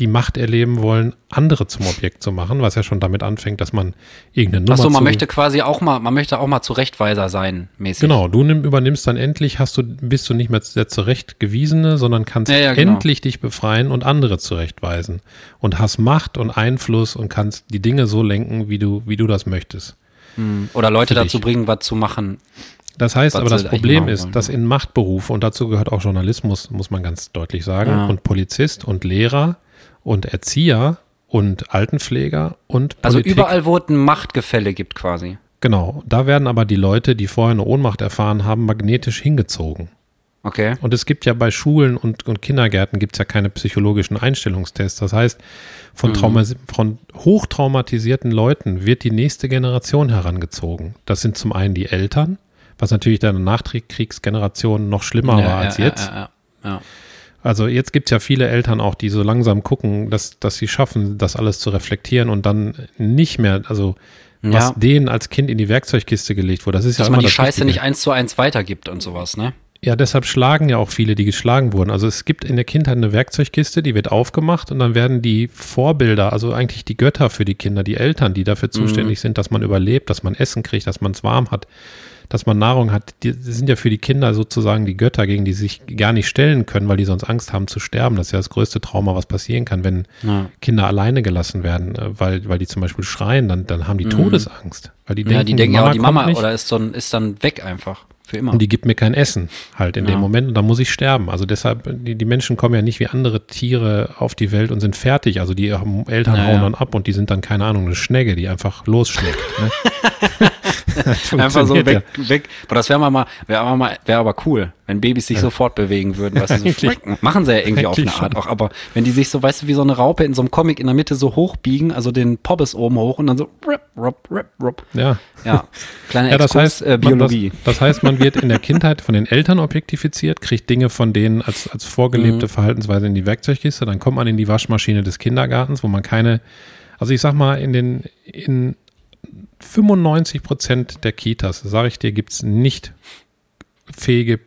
[SPEAKER 1] die Macht erleben wollen, andere zum Objekt zu machen, was ja schon damit anfängt, dass man irgendeine Nummer.
[SPEAKER 2] Achso, man möchte quasi auch mal, man möchte auch mal Zurechtweiser sein, mäßig.
[SPEAKER 1] Genau, du nimm, übernimmst dann endlich, hast du, bist du nicht mehr der Zurechtgewiesene, sondern kannst ja, ja, genau. endlich dich befreien und andere zurechtweisen. Und hast Macht und Einfluss und kannst die Dinge so lenken, wie du, wie du das möchtest.
[SPEAKER 2] Hm. Oder Leute dazu bringen, was zu machen,
[SPEAKER 1] das heißt aber, das Problem ist, dass in Machtberufe, und dazu gehört auch Journalismus, muss man ganz deutlich sagen, ja. und Polizist und Lehrer und Erzieher und Altenpfleger und
[SPEAKER 2] also Politik. Also überall, wo es ein Machtgefälle gibt quasi.
[SPEAKER 1] Genau, da werden aber die Leute, die vorher eine Ohnmacht erfahren haben, magnetisch hingezogen.
[SPEAKER 2] Okay.
[SPEAKER 1] Und es gibt ja bei Schulen und, und Kindergärten gibt es ja keine psychologischen Einstellungstests. Das heißt, von, mhm. von hochtraumatisierten Leuten wird die nächste Generation herangezogen. Das sind zum einen die Eltern, was natürlich dann in der Nachkriegsgeneration noch schlimmer ja, war als ja, jetzt. Ja, also jetzt gibt es ja viele Eltern auch, die so langsam gucken, dass, dass sie schaffen, das alles zu reflektieren und dann nicht mehr, also was denen als Kind in die Werkzeugkiste gelegt wurde. Das ist
[SPEAKER 2] dass
[SPEAKER 1] ja
[SPEAKER 2] man die Scheiße Wichtige. nicht eins zu eins weitergibt und sowas, ne?
[SPEAKER 1] Ja, deshalb schlagen ja auch viele, die geschlagen wurden. Also es gibt in der Kindheit eine Werkzeugkiste, die wird aufgemacht und dann werden die Vorbilder, also eigentlich die Götter für die Kinder, die Eltern, die dafür mhm. zuständig mhm. sind, dass man überlebt, dass man Essen kriegt, dass man es warm hat, dass man Nahrung hat, die, sind ja für die Kinder sozusagen die Götter, gegen die sie sich gar nicht stellen können, weil die sonst Angst haben zu sterben. Das ist ja das größte Trauma, was passieren kann, wenn ja. Kinder alleine gelassen werden, äh, weil, weil die zum Beispiel schreien, dann, dann haben die mhm. Todesangst. Weil die
[SPEAKER 2] ja, denken, die denken ja, die Mama oder ist, so, ist dann weg einfach. Für immer.
[SPEAKER 1] Und die gibt mir kein Essen halt in ja. dem Moment und dann muss ich sterben. Also deshalb, die, die Menschen kommen ja nicht wie andere Tiere auf die Welt und sind fertig. Also die Eltern naja. hauen dann ab und die sind dann, keine Ahnung, eine Schnecke, die einfach losschlägt. Ne? *laughs*
[SPEAKER 2] Einfach so weg, ja. weg. Aber das wäre mal, wäre mal, wäre aber cool, wenn Babys sich ja. sofort bewegen würden. Weißt du, so machen sie ja irgendwie auf eine Art auch. Aber wenn die sich so, weißt du, wie so eine Raupe in so einem Comic in der Mitte so hochbiegen, also den Pobbes oben hoch und dann so rip, rip, rip, rip.
[SPEAKER 1] Ja.
[SPEAKER 2] Ja.
[SPEAKER 1] Kleine *laughs* ja, das heißt, äh, Biologie. Das, das, heißt, man wird in der Kindheit von den Eltern objektifiziert, kriegt Dinge von denen als, als vorgelebte mhm. Verhaltensweise in die Werkzeugkiste, dann kommt man in die Waschmaschine des Kindergartens, wo man keine, also ich sag mal, in den, in 95 Prozent der Kitas, sage ich dir, gibt es nicht fähige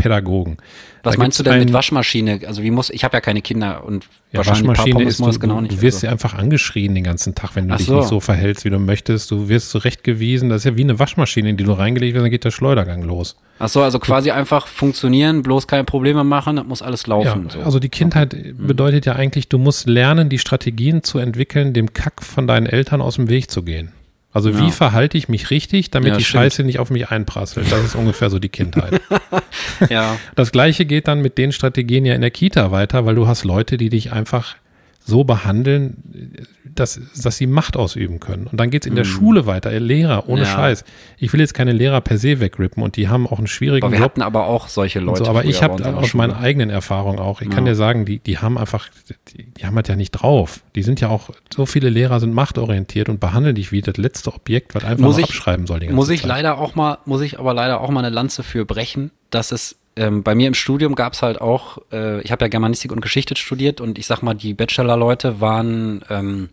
[SPEAKER 1] Pädagogen.
[SPEAKER 2] Was da meinst du denn mit Waschmaschine? Also wie muss, ich habe ja keine Kinder und
[SPEAKER 1] ja, Waschmaschine ist, du, genau nicht. Du wirst also. einfach angeschrien den ganzen Tag, wenn du Ach dich so. nicht so verhältst, wie du möchtest. Du wirst zurechtgewiesen. Das ist ja wie eine Waschmaschine, in die du reingelegt wirst, dann geht der Schleudergang los.
[SPEAKER 2] Ach so, also quasi einfach funktionieren, bloß keine Probleme machen, das muss alles laufen.
[SPEAKER 1] Ja, so. Also die Kindheit okay. Mhm. bedeutet ja eigentlich, du musst lernen, die Strategien zu entwickeln, dem Kack von deinen Eltern aus dem Weg zu gehen. Also ja. wie verhalte ich mich richtig, damit ja, die stimmt. Scheiße nicht auf mich einprasselt? Das ist ungefähr so die Kindheit. *laughs* ja. Das gleiche geht dann mit den Strategien ja in der Kita weiter, weil du hast Leute, die dich einfach so behandeln, dass, dass sie Macht ausüben können. Und dann geht es in der mhm. Schule weiter, Lehrer, ohne ja. Scheiß. Ich will jetzt keine Lehrer per se wegrippen und die haben auch einen schwierigen
[SPEAKER 2] aber wir Job. hatten aber auch solche Leute.
[SPEAKER 1] So, aber ich habe aus meiner eigenen Erfahrung auch, ich ja. kann dir sagen, die, die haben einfach, die, die haben halt ja nicht drauf. Die sind ja auch, so viele Lehrer sind machtorientiert und behandeln dich wie das letzte Objekt, was einfach
[SPEAKER 2] muss
[SPEAKER 1] ich,
[SPEAKER 2] abschreiben soll. muss ich Zeit. leider auch mal, muss ich aber leider auch mal eine Lanze für brechen, dass es ähm, bei mir im Studium gab es halt auch, äh, ich habe ja Germanistik und Geschichte studiert und ich sag mal, die Bachelor-Leute waren ähm,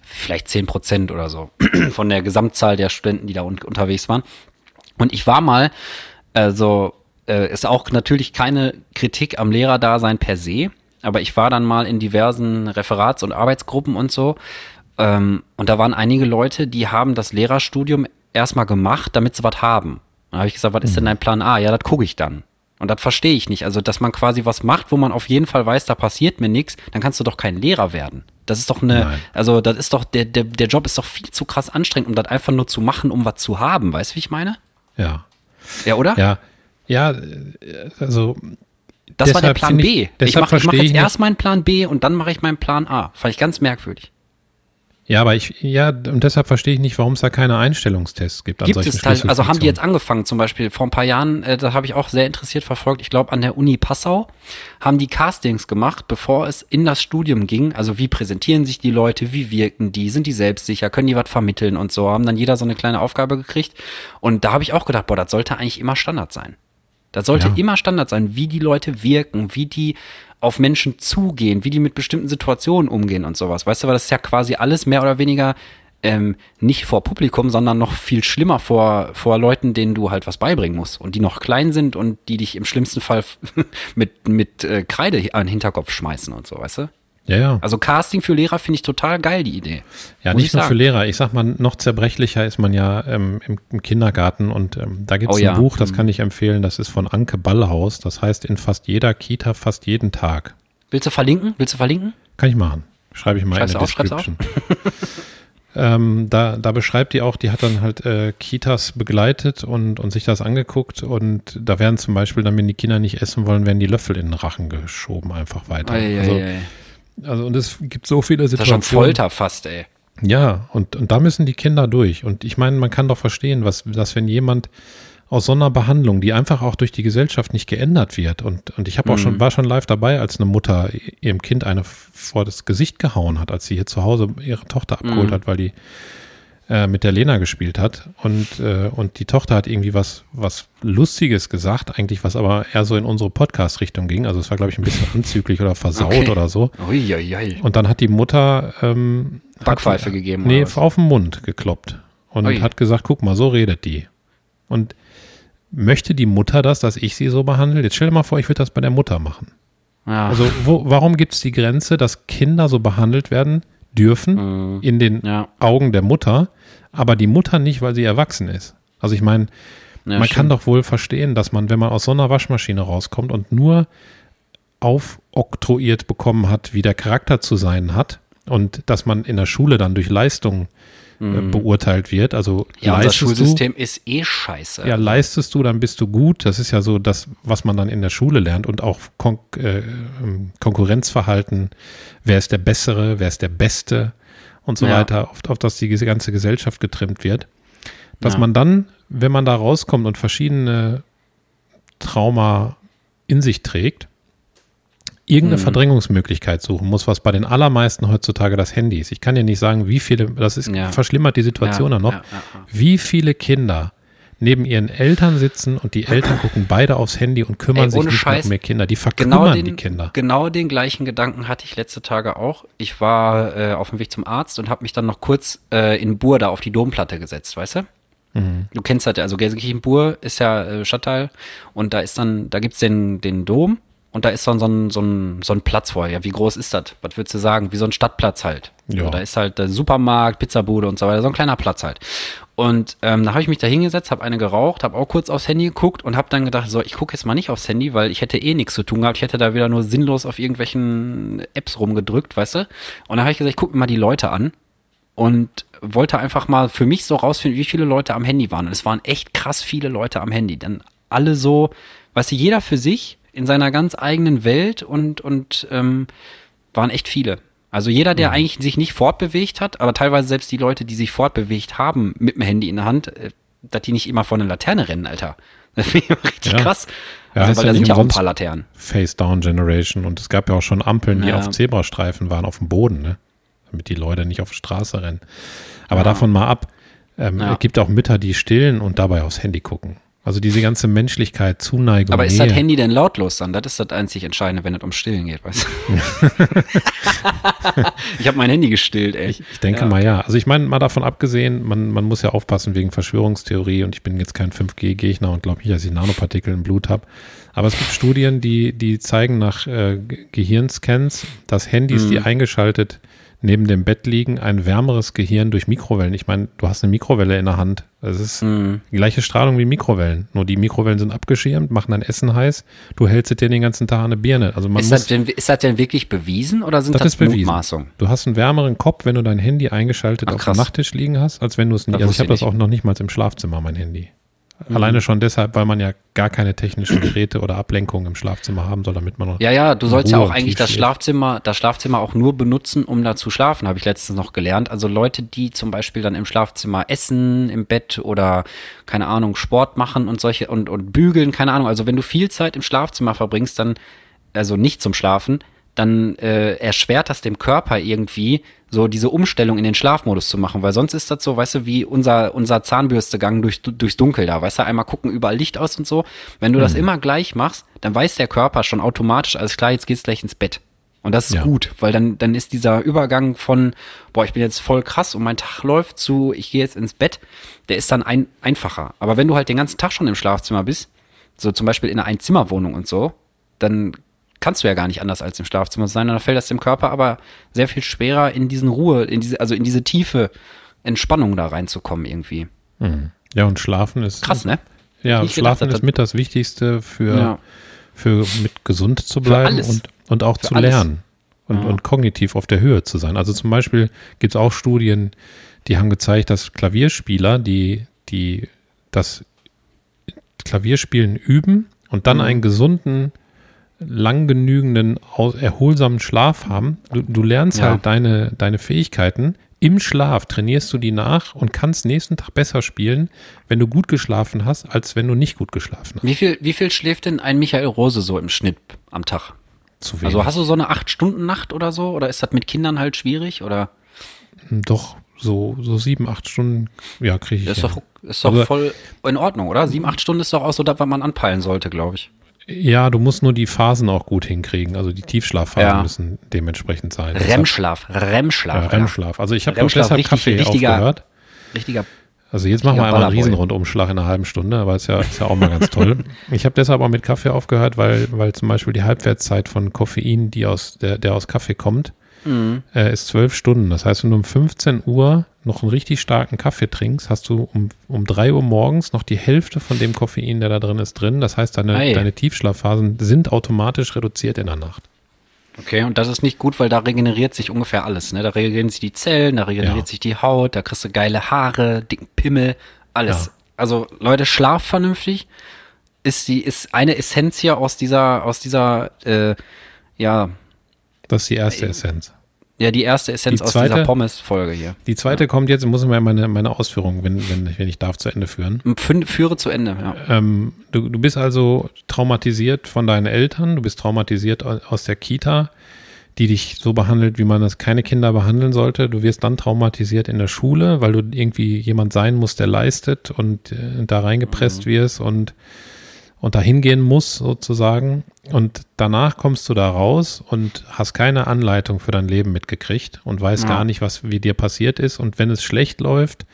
[SPEAKER 2] vielleicht zehn Prozent oder so *clears throat* von der Gesamtzahl der Studenten, die da un unterwegs waren. Und ich war mal, also äh, ist auch natürlich keine Kritik am Lehrerdasein per se, aber ich war dann mal in diversen Referats- und Arbeitsgruppen und so. Ähm, und da waren einige Leute, die haben das Lehrerstudium erstmal gemacht, damit sie was haben. Da habe ich gesagt, was ist denn mhm. dein Plan A? Ja, das gucke ich dann. Und das verstehe ich nicht. Also, dass man quasi was macht, wo man auf jeden Fall weiß, da passiert mir nichts, dann kannst du doch kein Lehrer werden. Das ist doch eine, Nein. also das ist doch, der, der, der Job ist doch viel zu krass anstrengend, um das einfach nur zu machen, um was zu haben. Weißt du, wie ich meine?
[SPEAKER 1] Ja.
[SPEAKER 2] Ja, oder?
[SPEAKER 1] Ja. Ja, also.
[SPEAKER 2] Das war der Plan B. Ich, ich mache mach jetzt erst meinen Plan B und dann mache ich meinen Plan A. Fand ich ganz merkwürdig.
[SPEAKER 1] Ja, aber ich, ja, und deshalb verstehe ich nicht, warum es da keine Einstellungstests gibt.
[SPEAKER 2] Gibt es teil, also haben die jetzt angefangen, zum Beispiel vor ein paar Jahren, äh, da habe ich auch sehr interessiert verfolgt, ich glaube an der Uni Passau, haben die Castings gemacht, bevor es in das Studium ging. Also wie präsentieren sich die Leute, wie wirken die, sind die selbstsicher, können die was vermitteln und so, haben dann jeder so eine kleine Aufgabe gekriegt. Und da habe ich auch gedacht, boah, das sollte eigentlich immer Standard sein. Das sollte ja. immer Standard sein, wie die Leute wirken, wie die auf Menschen zugehen, wie die mit bestimmten Situationen umgehen und sowas. Weißt du, weil das ist ja quasi alles mehr oder weniger ähm, nicht vor Publikum, sondern noch viel schlimmer vor, vor Leuten, denen du halt was beibringen musst und die noch klein sind und die dich im schlimmsten Fall *laughs* mit, mit äh, Kreide an den Hinterkopf schmeißen und so, weißt du?
[SPEAKER 1] Ja, ja.
[SPEAKER 2] Also Casting für Lehrer finde ich total geil, die Idee.
[SPEAKER 1] Ja, nicht nur sagen. für Lehrer. Ich sag mal, noch zerbrechlicher ist man ja ähm, im, im, Kindergarten und ähm, da gibt es oh, ein ja. Buch, das mhm. kann ich empfehlen, das ist von Anke Ballhaus. Das heißt in fast jeder Kita, fast jeden Tag.
[SPEAKER 2] Willst du verlinken? Willst du verlinken?
[SPEAKER 1] Kann ich machen. Schreibe ich mal Schreib's in der auf, Description. *laughs* ähm, da, da beschreibt die auch, die hat dann halt äh, Kitas begleitet und, und sich das angeguckt und da werden zum Beispiel dann, wenn die Kinder nicht essen wollen, werden die Löffel in den Rachen geschoben, einfach weiter. Ei, also, ei, ei. Also und es gibt so viele Situationen.
[SPEAKER 2] Das ist schon Folter fast, ey.
[SPEAKER 1] Ja, und, und da müssen die Kinder durch. Und ich meine, man kann doch verstehen, was, dass wenn jemand aus so einer Behandlung, die einfach auch durch die Gesellschaft nicht geändert wird. Und, und ich habe auch mhm. schon, war schon live dabei, als eine Mutter ihrem Kind eine vor das Gesicht gehauen hat, als sie hier zu Hause ihre Tochter abgeholt mhm. hat, weil die äh, mit der Lena gespielt hat und, äh, und die Tochter hat irgendwie was, was Lustiges gesagt, eigentlich was aber eher so in unsere Podcast-Richtung ging. Also es war, glaube ich, ein bisschen *laughs* anzüglich oder versaut okay. oder so. Ui, ui, ui. Und dann hat die Mutter ähm,
[SPEAKER 2] Backpfeife hat, gegeben.
[SPEAKER 1] Nee, auf den Mund gekloppt und hat gesagt, guck mal, so redet die. Und möchte die Mutter das, dass ich sie so behandle? Jetzt stell dir mal vor, ich würde das bei der Mutter machen. Ja. Also wo, warum gibt es die Grenze, dass Kinder so behandelt werden dürfen mhm. in den ja. Augen der Mutter, aber die Mutter nicht, weil sie erwachsen ist. Also ich meine, ja, man stimmt. kann doch wohl verstehen, dass man, wenn man aus so einer Waschmaschine rauskommt und nur aufoktroyiert bekommen hat, wie der Charakter zu sein hat und dass man in der Schule dann durch Leistung äh, mhm. beurteilt wird. Also
[SPEAKER 2] ja, unser Schulsystem du, ist eh scheiße.
[SPEAKER 1] Ja, leistest du, dann bist du gut. Das ist ja so das, was man dann in der Schule lernt und auch Kon äh, ähm, Konkurrenzverhalten. Wer ist der Bessere? Wer ist der Beste? Und so ja. weiter, auf, auf das die ganze Gesellschaft getrimmt wird, dass ja. man dann, wenn man da rauskommt und verschiedene Trauma in sich trägt, irgendeine mhm. Verdrängungsmöglichkeit suchen muss, was bei den allermeisten heutzutage das Handy ist. Ich kann dir nicht sagen, wie viele, das ist, ja. verschlimmert die Situation dann noch, wie viele Kinder neben ihren Eltern sitzen und die Eltern *clears throat* gucken beide aufs Handy und kümmern Ey, sich nicht Scheiß, mehr Kinder. Die verkümmern genau den, die Kinder.
[SPEAKER 2] Genau den gleichen Gedanken hatte ich letzte Tage auch. Ich war äh, auf dem Weg zum Arzt und habe mich dann noch kurz äh, in Bur da auf die Domplatte gesetzt, weißt du? Mhm. Du kennst das ja, also Gelsenkirchen-Bur ist ja äh, Stadtteil und da ist dann, da gibt's den, den Dom und da ist dann so ein, so ein, so ein Platz vorher. Ja, wie groß ist das? Was würdest du sagen? Wie so ein Stadtplatz halt. Ja. Also da ist halt der Supermarkt, Pizzabude und so weiter, so ein kleiner Platz halt. Und ähm, da habe ich mich da hingesetzt, habe eine geraucht, habe auch kurz aufs Handy geguckt und habe dann gedacht, so, ich gucke jetzt mal nicht aufs Handy, weil ich hätte eh nichts zu tun gehabt. Ich hätte da wieder nur sinnlos auf irgendwelchen Apps rumgedrückt, weißt du? Und da habe ich gesagt, ich gucke mir mal die Leute an und wollte einfach mal für mich so rausfinden, wie viele Leute am Handy waren. Und es waren echt krass viele Leute am Handy. Dann alle so, weißt du, jeder für sich in seiner ganz eigenen Welt und, und ähm, waren echt viele. Also jeder, der mhm. eigentlich sich nicht fortbewegt hat, aber teilweise selbst die Leute, die sich fortbewegt haben mit dem Handy in der Hand, äh, dass die nicht immer vor eine Laterne rennen, Alter. *laughs* Das finde ich richtig ja. krass.
[SPEAKER 1] Ja, also, weil ja da sind ja auch ein paar Laternen. Face-Down-Generation und es gab ja auch schon Ampeln, die ja. auf Zebrastreifen waren, auf dem Boden, ne? damit die Leute nicht auf die Straße rennen. Aber davon mal ab. Ähm, Es gibt auch Mütter, die stillen und dabei aufs Handy gucken. Also diese ganze Menschlichkeit, Zuneigung.
[SPEAKER 2] Aber ist Nähe. das Handy denn lautlos dann? Das ist das einzig Entscheidende, wenn es um Stillen geht, weißt du? *laughs* ich habe mein Handy gestillt, ey.
[SPEAKER 1] Ich, ich denke ja. mal ja. Also ich meine, mal davon abgesehen, man, man muss ja aufpassen wegen Verschwörungstheorie und ich bin jetzt kein 5G-Gegner und glaube nicht, dass ich Nanopartikel im Blut habe. Aber es gibt Studien, die, die zeigen nach äh, Gehirnscans, dass Handys, mhm. die eingeschaltet neben dem Bett liegen, ein wärmeres Gehirn durch Mikrowellen. Ich meine, du hast eine Mikrowelle in der Hand. Das ist mhm. die gleiche Strahlung wie Mikrowellen. Nur die Mikrowellen sind abgeschirmt, machen dein Essen heiß. Du hältst dir den ganzen Tag eine Birne. Also man
[SPEAKER 2] ist,
[SPEAKER 1] muss,
[SPEAKER 2] das denn, ist das denn wirklich bewiesen oder sind das, das
[SPEAKER 1] Mutmaßungen? Du hast einen wärmeren Kopf, wenn du dein Handy eingeschaltet Ach, auf dem Nachttisch liegen hast, als wenn du es nicht. Also ich habe das auch noch nicht mal im Schlafzimmer, mein Handy. Mhm. Alleine schon deshalb, weil man ja gar keine technischen Geräte oder Ablenkungen im Schlafzimmer haben soll, damit man noch.
[SPEAKER 2] Ja, ja, du sollst Ruhe ja auch eigentlich das Schlafzimmer, das Schlafzimmer auch nur benutzen, um da zu schlafen, habe ich letztens noch gelernt. Also Leute, die zum Beispiel dann im Schlafzimmer essen, im Bett oder keine Ahnung, Sport machen und solche und, und bügeln, keine Ahnung. Also wenn du viel Zeit im Schlafzimmer verbringst, dann, also nicht zum Schlafen, dann äh, erschwert das dem Körper irgendwie, so diese Umstellung in den Schlafmodus zu machen, weil sonst ist das so, weißt du, wie unser, unser Zahnbürstegang durch, durchs Dunkel da, weißt du, einmal gucken, überall Licht aus und so. Wenn du mhm. das immer gleich machst, dann weiß der Körper schon automatisch, alles klar, jetzt geht's gleich ins Bett. Und das ist ja. gut, weil dann, dann ist dieser Übergang von, boah, ich bin jetzt voll krass und mein Tag läuft zu, ich gehe jetzt ins Bett, der ist dann ein, einfacher. Aber wenn du halt den ganzen Tag schon im Schlafzimmer bist, so zum Beispiel in einer Einzimmerwohnung und so, dann kannst du ja gar nicht anders als im Schlafzimmer sein. Und dann fällt das dem Körper aber sehr viel schwerer, in diesen Ruhe, in diese, also in diese tiefe Entspannung da reinzukommen irgendwie.
[SPEAKER 1] Mhm. Ja, und Schlafen ist.
[SPEAKER 2] Krass, ne?
[SPEAKER 1] Ja, Schlafen gedacht, ist mit das Wichtigste für, ja. für mit gesund zu bleiben und, und auch für zu alles. lernen und, ja. und kognitiv auf der Höhe zu sein. Also zum Beispiel gibt es auch Studien, die haben gezeigt, dass Klavierspieler, die, die das Klavierspielen üben und dann mhm. einen gesunden lang genügenden, erholsamen Schlaf haben. Du, du lernst ja. halt deine, deine Fähigkeiten. Im Schlaf trainierst du die nach und kannst nächsten Tag besser spielen, wenn du gut geschlafen hast, als wenn du nicht gut geschlafen hast.
[SPEAKER 2] Wie viel, wie viel schläft denn ein Michael Rose so im Schnitt am Tag? Zu wenig. Also hast du so eine acht Stunden Nacht oder so? Oder ist das mit Kindern halt schwierig? Oder?
[SPEAKER 1] Doch, so, so sieben, acht Stunden, ja, kriege ich.
[SPEAKER 2] Das ist doch, ist doch voll in Ordnung, oder? Sieben, acht Stunden ist doch auch so das, was man anpeilen sollte, glaube ich.
[SPEAKER 1] Ja, du musst nur die Phasen auch gut hinkriegen. Also die Tiefschlafphasen ja. müssen dementsprechend sein.
[SPEAKER 2] REM-Schlaf, REM-Schlaf.
[SPEAKER 1] Ja, REM-Schlaf. Also ich habe deshalb richtig, Kaffee richtiger, aufgehört.
[SPEAKER 2] Richtiger.
[SPEAKER 1] Also jetzt machen wir einmal einen Riesenrundumschlag in einer halben Stunde, aber ist ja, ist ja auch mal ganz toll. *laughs* Ich habe deshalb auch mit Kaffee aufgehört, weil, weil zum Beispiel die Halbwertszeit von Koffein, die aus, der, der aus Kaffee kommt, mhm. äh, ist zwölf Stunden. Das heißt, wenn du um 15 Uhr noch einen richtig starken Kaffee trinkst, hast du um, um 3 Uhr morgens noch die Hälfte von dem Koffein, der da drin ist, drin. Das heißt, deine, deine Tiefschlafphasen sind automatisch reduziert in der Nacht.
[SPEAKER 2] Okay, und das ist nicht gut, weil da regeneriert sich ungefähr alles. Ne? Da regenerieren sich die Zellen, da regeneriert ja. sich die Haut, da kriegst du geile Haare, dicken Pimmel, alles. Ja. Also Leute, schlaf vernünftig. Ist die ist eine Essenz hier aus dieser aus dieser äh, ja
[SPEAKER 1] das ist die erste Essenz.
[SPEAKER 2] Ja, die erste Essenz die zweite, aus dieser Pommes-Folge hier.
[SPEAKER 1] Die zweite ja. kommt jetzt, muss ich mal meine, meine Ausführungen, wenn, wenn, wenn ich darf, zu Ende führen.
[SPEAKER 2] Führe zu Ende, ja.
[SPEAKER 1] Ähm, du, du bist also traumatisiert von deinen Eltern, du bist traumatisiert aus der Kita, die dich so behandelt, wie man das keine Kinder behandeln sollte. Du wirst dann traumatisiert in der Schule, weil du irgendwie jemand sein musst, der leistet und äh, da reingepresst mhm. wirst und und dahin gehen muss sozusagen. Und danach kommst du da raus und hast keine Anleitung für dein Leben mitgekriegt und weißt ja. gar nicht, was wie dir passiert ist. Und wenn es schlecht läuft,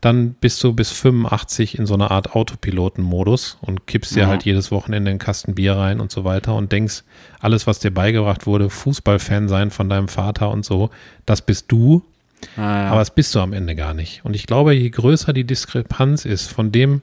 [SPEAKER 1] dann bist du bis 85 in so einer Art Autopilotenmodus und kippst dir ja. halt jedes Wochenende einen Kasten Bier rein und so weiter und denkst, alles, was dir beigebracht wurde, Fußballfan sein von deinem Vater und so, das bist du. Ah, ja. Aber das bist du am Ende gar nicht. Und ich glaube, je größer die Diskrepanz ist von dem,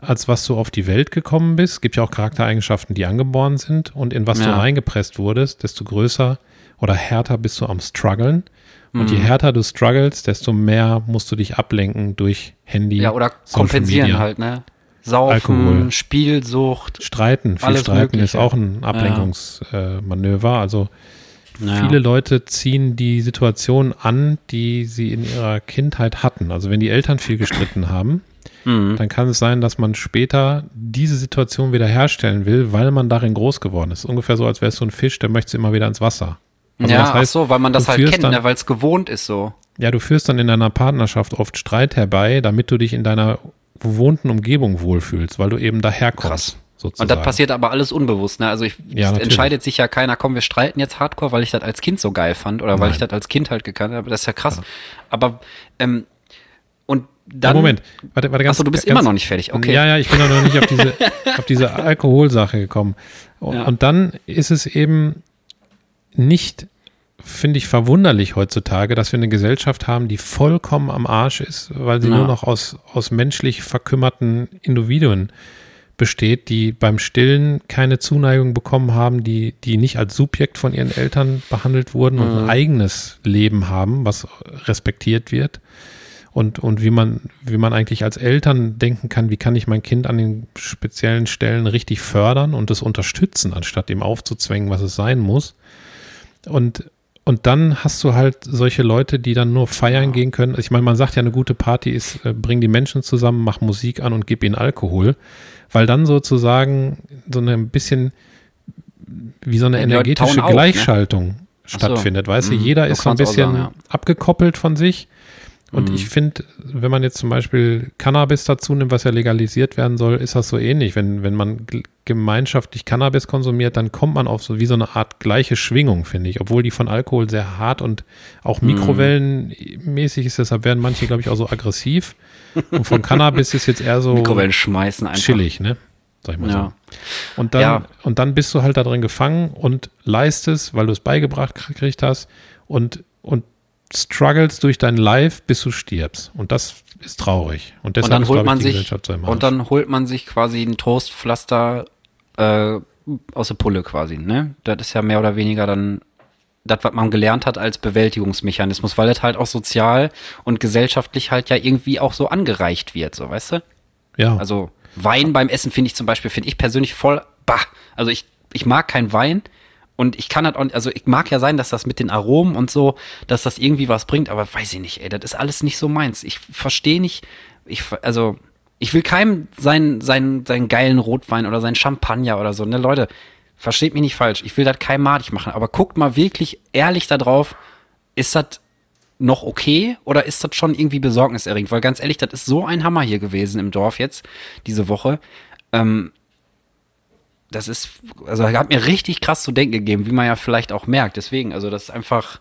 [SPEAKER 1] als was du auf die Welt gekommen bist. Es gibt ja auch Charaktereigenschaften, die angeboren sind. Und in was ja. du reingepresst wurdest, desto größer oder härter bist du am struggeln. Und mhm. je härter du struggles, desto mehr musst du dich ablenken durch Handy.
[SPEAKER 2] Ja, oder kompensieren Media. halt, ne? Saufen, Alkohol. Spielsucht.
[SPEAKER 1] Streiten. Viel Streiten mögliche. ist auch ein Ablenkungsmanöver. Ja. also naja. viele Leute ziehen die Situation an, die sie in ihrer Kindheit hatten. Also wenn die Eltern viel gestritten haben, mhm. dann kann es sein, dass man später diese Situation wieder herstellen will, weil man darin groß geworden ist. Ungefähr so, als wärst du ein Fisch, der möchte immer wieder ins Wasser.
[SPEAKER 2] Also ja, das heißt, ach so, weil man das halt kennt, ne, weil es gewohnt ist so.
[SPEAKER 1] Ja, du führst dann in deiner Partnerschaft oft Streit herbei, damit du dich in deiner gewohnten Umgebung wohlfühlst, weil du eben daherkommst.
[SPEAKER 2] Krass. Sozusagen. Und das passiert aber alles unbewusst. Ne? Also ich, ja, entscheidet sich ja keiner, komm, wir streiten jetzt Hardcore, weil ich das als Kind so geil fand oder Nein. weil ich das als Kind halt gekannt habe. Das ist ja krass. Ja. Aber ähm, dann. Ja,
[SPEAKER 1] Moment, warte, warte
[SPEAKER 2] ganz Achso, du bist ganz, immer noch nicht fertig. Okay.
[SPEAKER 1] Ja, ja, ich bin noch nicht auf diese, *laughs* auf diese Alkoholsache gekommen. Und, ja. und dann ist es eben nicht finde ich verwunderlich heutzutage, dass wir eine Gesellschaft haben, die vollkommen am Arsch ist, weil sie ja. nur noch aus, aus menschlich verkümmerten Individuen besteht, die beim Stillen keine Zuneigung bekommen haben, die, die nicht als Subjekt von ihren Eltern behandelt wurden mhm. und ein mhm. eigenes Leben haben, was respektiert wird. Und, und wie man, wie man eigentlich als Eltern denken kann, wie kann ich mein Kind an den speziellen Stellen richtig fördern und es unterstützen, anstatt ihm aufzuzwängen, was es sein muss. Und und dann hast du halt solche Leute, die dann nur feiern gehen können. Ich meine, man sagt ja, eine gute Party ist, äh, bring die Menschen zusammen, mach Musik an und gib ihnen Alkohol. Weil dann sozusagen so ein bisschen wie so eine ja, energetische Gleichschaltung ne? stattfindet. So. Weißt du, mhm. jeder ist so ein bisschen sagen, ja. abgekoppelt von sich und mhm. ich finde, wenn man jetzt zum Beispiel Cannabis dazu nimmt, was ja legalisiert werden soll, ist das so ähnlich. Wenn, wenn man gemeinschaftlich Cannabis konsumiert, dann kommt man auf so wie so eine Art gleiche Schwingung, finde ich. Obwohl die von Alkohol sehr hart und auch mhm. mikrowellenmäßig ist, deshalb werden manche, glaube ich, auch so aggressiv. Und von Cannabis ist jetzt eher so
[SPEAKER 2] Mikrowellen schmeißen einfach.
[SPEAKER 1] chillig, ne? Sag ich mal ja. so. Und dann, ja. und dann bist du halt da drin gefangen und leistest, weil du es beigebracht gekriegt hast und, und struggles durch dein Life, bis du stirbst. Und das ist traurig. Und deshalb
[SPEAKER 2] und dann holt man sich und dann holt man sich quasi ein Toastpflaster äh, aus der Pulle quasi. Ne, das ist ja mehr oder weniger dann das, was man gelernt hat als Bewältigungsmechanismus, weil das halt auch sozial und gesellschaftlich halt ja irgendwie auch so angereicht wird, so weißt du?
[SPEAKER 1] Ja.
[SPEAKER 2] Also Wein beim Essen finde ich zum Beispiel, finde ich persönlich voll, bah. Also ich, ich mag kein Wein, und ich kann halt auch, also ich mag ja sein, dass das mit den Aromen und so, dass das irgendwie was bringt, aber weiß ich nicht, ey, das ist alles nicht so meins. Ich verstehe nicht, ich, also, ich will keinem seinen, seinen, seinen geilen Rotwein oder seinen Champagner oder so, ne, Leute, versteht mich nicht falsch, ich will das kein madig machen, aber guckt mal wirklich ehrlich da drauf, ist das noch okay oder ist das schon irgendwie besorgniserregend? Weil ganz ehrlich, das ist so ein Hammer hier gewesen im Dorf jetzt, diese Woche. Ähm, das ist, also hat mir richtig krass zu denken gegeben, wie man ja vielleicht auch merkt. Deswegen, also das ist einfach,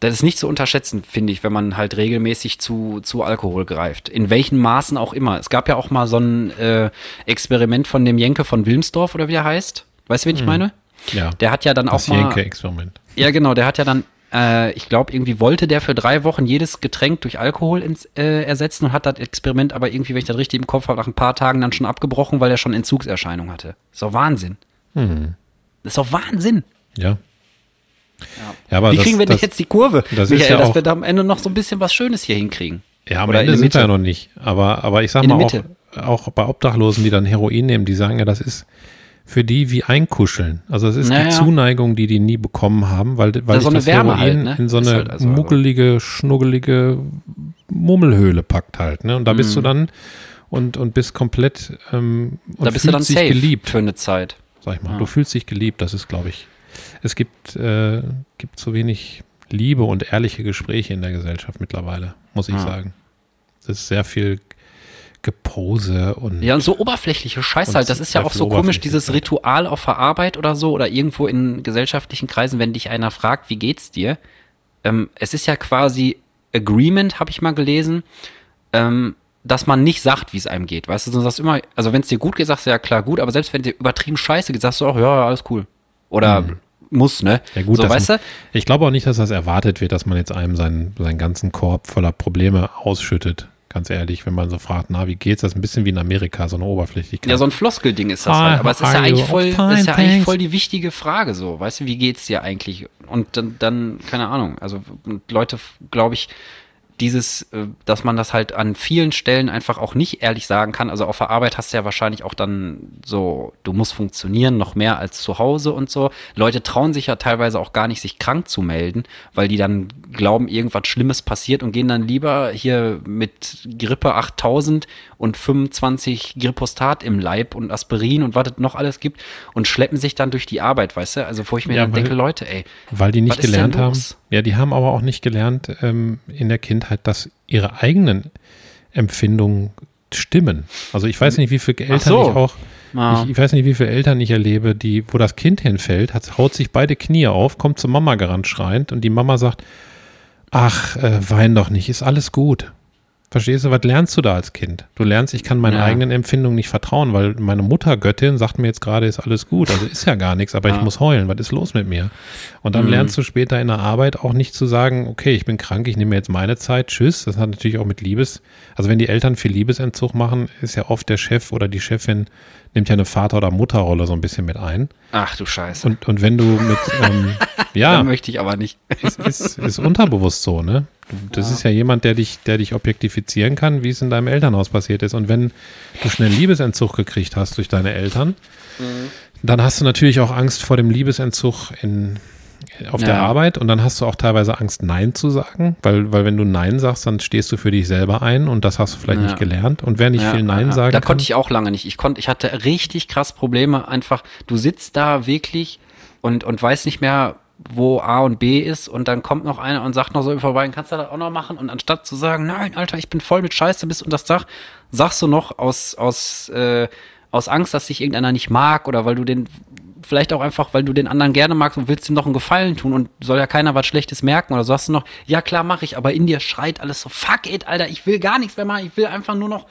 [SPEAKER 2] das ist nicht zu unterschätzen, finde ich, wenn man halt regelmäßig zu, zu Alkohol greift. In welchen Maßen auch immer. Es gab ja auch mal so ein äh, Experiment von dem Jenke von Wilmsdorf oder wie er heißt. Weißt du, wen ich hm. meine?
[SPEAKER 1] Ja.
[SPEAKER 2] Der hat ja dann das auch mal.
[SPEAKER 1] Jenke-Experiment.
[SPEAKER 2] Ja, genau. Der hat ja dann äh, ich glaube, irgendwie wollte der für drei Wochen jedes Getränk durch Alkohol ins, äh, ersetzen und hat das Experiment aber irgendwie, wenn ich das richtig im Kopf habe, nach ein paar Tagen dann schon abgebrochen, weil er schon Entzugserscheinungen hatte. ist doch Wahnsinn.
[SPEAKER 1] Hm.
[SPEAKER 2] Das ist doch Wahnsinn.
[SPEAKER 1] Ja.
[SPEAKER 2] Ja. ja aber Wie das, kriegen wir denn jetzt die Kurve,
[SPEAKER 1] das Michael, ja
[SPEAKER 2] dass wir da am Ende noch so ein bisschen was Schönes hier hinkriegen?
[SPEAKER 1] Ja, am Oder Ende sind wir ja noch nicht. Aber, aber ich sag mal auch, auch bei Obdachlosen, die dann Heroin nehmen, die sagen ja, das ist, für die wie einkuscheln. Also es ist naja. die Zuneigung, die die nie bekommen haben, weil, weil
[SPEAKER 2] so das Wärme halt, ne?
[SPEAKER 1] in so eine halt also muggelige, schnuggelige Mummelhöhle packt halt. Ne? Und da bist du mhm. dann und, und bist komplett ähm, und
[SPEAKER 2] da bist du dann
[SPEAKER 1] safe geliebt.
[SPEAKER 2] für eine Zeit.
[SPEAKER 1] Sag ich mal. Ja. Du fühlst dich geliebt, das ist, glaube ich. Es gibt, äh, gibt zu wenig Liebe und ehrliche Gespräche in der Gesellschaft mittlerweile, muss ich ja. sagen. Es ist sehr viel Gepose und.
[SPEAKER 2] Ja, und so oberflächliche Scheiße halt. Das ist ja auch so komisch, dieses Ritual auf der Arbeit oder so oder irgendwo in gesellschaftlichen Kreisen, wenn dich einer fragt, wie geht's dir? Ähm, es ist ja quasi Agreement, habe ich mal gelesen, ähm, dass man nicht sagt, wie es einem geht. Weißt du, du sagst immer, also wenn es dir gut geht, sagst du ja klar gut, aber selbst wenn dir übertrieben scheiße geht, sagst du auch, ja, alles cool. Oder hm. muss, ne?
[SPEAKER 1] Ja, gut,
[SPEAKER 2] so, weißt
[SPEAKER 1] man, du? Ich glaube auch nicht, dass das erwartet wird, dass man jetzt einem seinen, seinen ganzen Korb voller Probleme ausschüttet. Ganz ehrlich, wenn man so fragt, na, wie geht's? Das ist ein bisschen wie in Amerika, so eine Oberflächlichkeit.
[SPEAKER 2] Ja, so ein Floskelding ist das halt. Aber es ist ja eigentlich voll, fine, ist ja eigentlich voll die wichtige Frage so. Weißt du, wie geht's dir eigentlich? Und dann, dann keine Ahnung. Also Leute, glaube ich, dieses, äh, dass man das halt an vielen Stellen einfach auch nicht ehrlich sagen kann. Also auf der Arbeit hast du ja wahrscheinlich auch dann so, du musst funktionieren, noch mehr als zu Hause und so. Leute trauen sich ja teilweise auch gar nicht, sich krank zu melden, weil die dann glauben, irgendwas Schlimmes passiert und gehen dann lieber hier mit Grippe 8000 und 25 Gripostat im Leib und Aspirin und was es noch alles gibt und schleppen sich dann durch die Arbeit, weißt du? Also wo ich mir ja, dann weil, denke, Leute, ey.
[SPEAKER 1] Weil die nicht gelernt haben. Ja, die haben aber auch nicht gelernt ähm, in der Kindheit, dass ihre eigenen Empfindungen stimmen. Also ich weiß nicht, wie viele Eltern so. ich auch, ah. ich, ich, weiß nicht, wie viele Eltern ich erlebe, die, wo das Kind hinfällt, hat, haut sich beide Knie auf, kommt zur Mama gerannt schreiend und die Mama sagt, ach, äh, wein doch nicht, ist alles gut. Verstehst du, was lernst du da als Kind? Du lernst, ich kann meinen ja. eigenen Empfindungen nicht vertrauen, weil meine Muttergöttin sagt mir jetzt gerade, ist alles gut. Also ist ja gar nichts, aber ja. ich muss heulen. Was ist los mit mir? Und dann mhm. lernst du später in der Arbeit auch nicht zu sagen, okay, ich bin krank, ich nehme jetzt meine Zeit, tschüss. Das hat natürlich auch mit Liebes, also wenn die Eltern viel Liebesentzug machen, ist ja oft der Chef oder die Chefin nimmt ja eine Vater- oder Mutterrolle so ein bisschen mit ein.
[SPEAKER 2] Ach du Scheiße.
[SPEAKER 1] Und, und wenn du mit, ähm, *laughs* ja.
[SPEAKER 2] Dann möchte ich aber nicht.
[SPEAKER 1] Ist, ist, ist unterbewusst so, ne? Das ja. ist ja jemand, der dich, der dich objektifizieren kann, wie es in deinem Elternhaus passiert ist. Und wenn du schnell Liebesentzug gekriegt hast durch deine Eltern, mhm. dann hast du natürlich auch Angst vor dem Liebesentzug in, auf ja. der Arbeit und dann hast du auch teilweise Angst, Nein zu sagen, weil, weil wenn du Nein sagst, dann stehst du für dich selber ein und das hast du vielleicht ja. nicht gelernt. Und wer nicht ja, viel Nein sagen
[SPEAKER 2] Da konnte ich auch lange nicht. Ich konnte, ich hatte richtig krass Probleme. Einfach, du sitzt da wirklich und, und weißt nicht mehr, wo A und B ist und dann kommt noch einer und sagt noch so vorbei, kannst du das auch noch machen? Und anstatt zu sagen, nein, Alter, ich bin voll mit Scheiße bis und das Dach, sagst du noch aus, aus, äh, aus Angst, dass dich irgendeiner nicht mag oder weil du den, vielleicht auch einfach, weil du den anderen gerne magst und willst ihm noch einen Gefallen tun und soll ja keiner was Schlechtes merken oder so hast du noch, ja klar mache ich, aber in dir schreit alles so, fuck it, Alter, ich will gar nichts mehr machen, ich will einfach nur noch,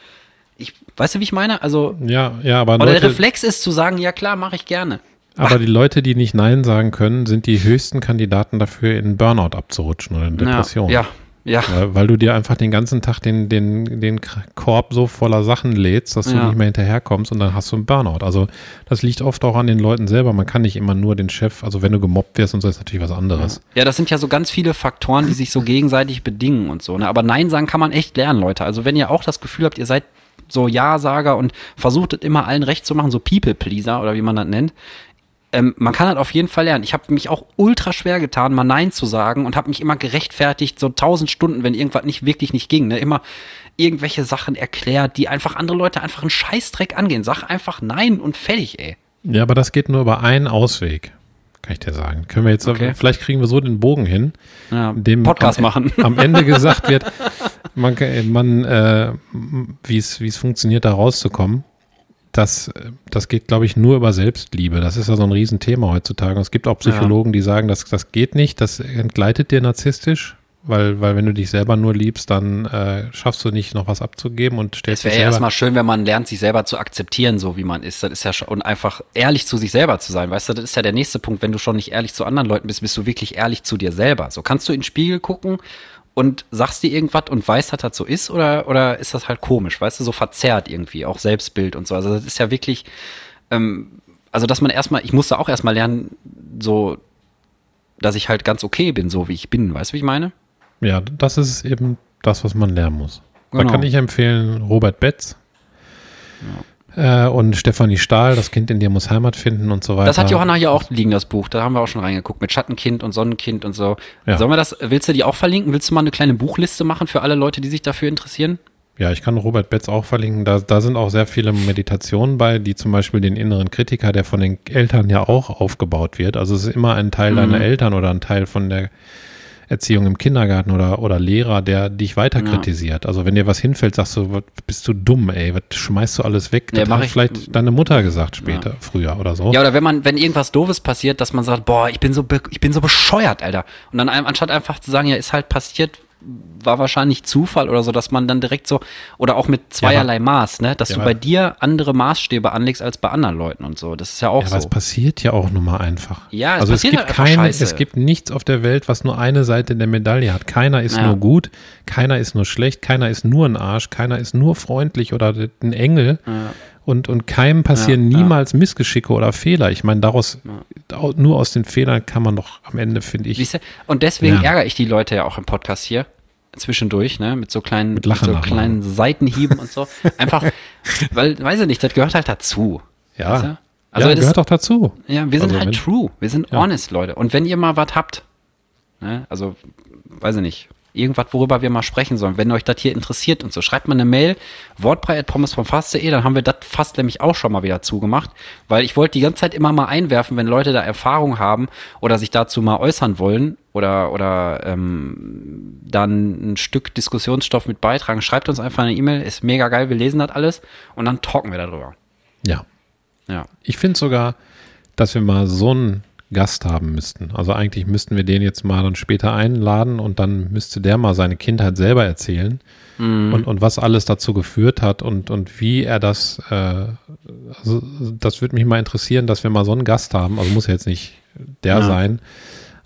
[SPEAKER 2] ich, weißt du, wie ich meine? Also,
[SPEAKER 1] ja, ja, aber.
[SPEAKER 2] Oder Leute, der Reflex ist zu sagen, ja klar, mache ich gerne.
[SPEAKER 1] Aber die Leute, die nicht Nein sagen können, sind die höchsten Kandidaten dafür, in Burnout abzurutschen oder in Depression.
[SPEAKER 2] Ja, ja.
[SPEAKER 1] Weil, weil, du dir einfach den ganzen Tag den, den, den Korb so voller Sachen lädst, dass du ja. nicht mehr hinterherkommst und dann hast du einen Burnout. Also das liegt oft auch an den Leuten selber. Man kann nicht immer nur den Chef, also wenn du gemobbt wirst und so, ist natürlich was anderes.
[SPEAKER 2] Ja, das sind ja so ganz viele Faktoren, die sich so gegenseitig bedingen und so. Ne? Aber Nein sagen kann man echt lernen, Leute. Also wenn ihr auch das Gefühl habt, ihr seid so Ja-Sager und versucht es immer allen recht zu machen, so People-Pleaser oder wie man das nennt ähm, man kann halt auf jeden Fall lernen. Ich habe mich auch ultra schwer getan, mal Nein zu sagen und habe mich immer gerechtfertigt, so tausend Stunden, wenn irgendwas nicht wirklich nicht ging. Ne? Immer irgendwelche Sachen erklärt, die einfach andere Leute einfach einen Scheißdreck angehen. Sag einfach Nein und fertig, ey.
[SPEAKER 1] Ja, aber das geht nur über einen Ausweg, kann ich dir sagen. Können wir jetzt, okay. vielleicht kriegen wir so den Bogen hin,
[SPEAKER 2] ja, dem Podcast
[SPEAKER 1] am,
[SPEAKER 2] machen.
[SPEAKER 1] Am Ende gesagt wird, *laughs* man, man äh, wie es funktioniert, da rauszukommen das, das geht, glaube ich, nur über Selbstliebe. Das ist ja so ein Riesenthema heutzutage. Und es gibt auch Psychologen, ja. die sagen, dass das geht nicht, das entgleitet dir narzisstisch, weil, weil wenn du dich selber nur liebst, dann äh, schaffst du nicht noch was abzugeben und stellst
[SPEAKER 2] Es wäre erstmal schön, wenn man lernt, sich selber zu akzeptieren, so wie man ist. Das ist ja schon, und einfach ehrlich zu sich selber zu sein. Weißt du, das ist ja der nächste Punkt. Wenn du schon nicht ehrlich zu anderen Leuten bist, bist du wirklich ehrlich zu dir selber. So kannst du in den Spiegel gucken und sagst dir irgendwas und weißt, dass das so ist oder, oder ist das halt komisch, weißt du, so verzerrt irgendwie, auch Selbstbild und so. Also das ist ja wirklich, ähm, also dass man erstmal, ich musste auch erstmal lernen, so, dass ich halt ganz okay bin, so wie ich bin, weißt du, wie ich meine?
[SPEAKER 1] Ja, das ist eben das, was man lernen muss. Genau. Da kann ich empfehlen, Robert Betz. Ja. Äh, und Stefanie Stahl, das Kind in dir muss Heimat finden und so weiter.
[SPEAKER 2] Das hat Johanna hier auch liegen, das Buch. Da haben wir auch schon reingeguckt mit Schattenkind und Sonnenkind und so. Ja. Sollen wir das, willst du die auch verlinken? Willst du mal eine kleine Buchliste machen für alle Leute, die sich dafür interessieren?
[SPEAKER 1] Ja, ich kann Robert Betz auch verlinken. Da, da sind auch sehr viele Meditationen bei, die zum Beispiel den inneren Kritiker, der von den Eltern ja auch aufgebaut wird. Also es ist immer ein Teil mhm. deiner Eltern oder ein Teil von der Erziehung im Kindergarten oder, oder Lehrer, der dich weiter ja. kritisiert. Also wenn dir was hinfällt, sagst du, was bist du dumm, ey, was schmeißt du alles weg?
[SPEAKER 2] Das ja, hat
[SPEAKER 1] vielleicht deine Mutter gesagt später, ja. früher oder so.
[SPEAKER 2] Ja, oder wenn man, wenn irgendwas Doofes passiert, dass man sagt, boah, ich bin so, ich bin so bescheuert, Alter. Und dann anstatt einfach zu sagen, ja, ist halt passiert, war wahrscheinlich Zufall oder so, dass man dann direkt so, oder auch mit zweierlei ja, Maß, ne, dass ja, du bei dir andere Maßstäbe anlegst als bei anderen Leuten und so. Das ist ja auch ja, so. Aber
[SPEAKER 1] es passiert ja auch nun mal einfach.
[SPEAKER 2] Ja,
[SPEAKER 1] es also es gibt halt keine, es gibt nichts auf der Welt, was nur eine Seite der Medaille hat. Keiner ist nur gut, keiner ist nur schlecht, keiner ist nur ein Arsch, keiner ist nur freundlich oder ein Engel. Und, und keinem passieren niemals Missgeschicke oder Fehler. Ich meine, daraus, nur aus den Fehlern kann man doch am Ende, finde ich.
[SPEAKER 2] Und deswegen ärgere ich die Leute ja auch im Podcast hier, zwischendurch, ne, mit so kleinen,
[SPEAKER 1] mit, mit so
[SPEAKER 2] kleinen Seitenhieben und so. Einfach, *laughs* weil, weiß ich nicht, das gehört halt dazu.
[SPEAKER 1] Ja. Weißt du? Also ja, das gehört auch dazu.
[SPEAKER 2] Ja, wir sind also halt true. Wir sind ja. honest, Leute. Und wenn ihr mal was habt, ne, also, weiß ich nicht, Irgendwas, worüber wir mal sprechen sollen, wenn euch das hier interessiert und so. Schreibt mal eine Mail, wortbrei.pommesvomfass.de, dann haben wir das fast nämlich auch schon mal wieder zugemacht, weil ich wollte die ganze Zeit immer mal einwerfen, wenn Leute da Erfahrung haben oder sich dazu mal äußern wollen oder, oder ähm, dann ein Stück Diskussionsstoff mit beitragen, schreibt uns einfach eine E-Mail, ist mega geil, wir lesen das alles und dann talken wir darüber.
[SPEAKER 1] Ja. Ja. Ich finde sogar, dass wir mal so einen Gast haben müssten. Also eigentlich müssten wir den jetzt mal dann später einladen und dann müsste der mal seine Kindheit selber erzählen mhm. und, und was alles dazu geführt hat und, und wie er das, äh, also das würde mich mal interessieren, dass wir mal so einen Gast haben. Also muss ja jetzt nicht der ja. sein.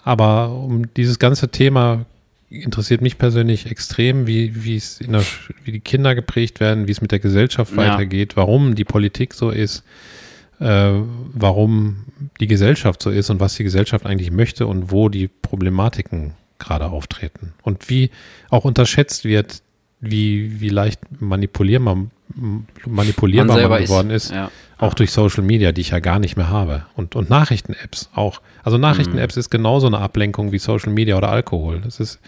[SPEAKER 1] Aber um dieses ganze Thema interessiert mich persönlich extrem, wie, wie es in der, wie die Kinder geprägt werden, wie es mit der Gesellschaft ja. weitergeht, warum die Politik so ist äh, warum die Gesellschaft so ist und was die Gesellschaft eigentlich möchte und wo die Problematiken gerade auftreten. Und wie auch unterschätzt wird, wie, wie leicht manipulierbar, manipulierbar man, man geworden ist, ist ja. auch durch Social Media, die ich ja gar nicht mehr habe. Und, und Nachrichten-Apps auch. Also Nachrichten-Apps mhm. ist genauso eine Ablenkung wie Social Media oder Alkohol. Das ist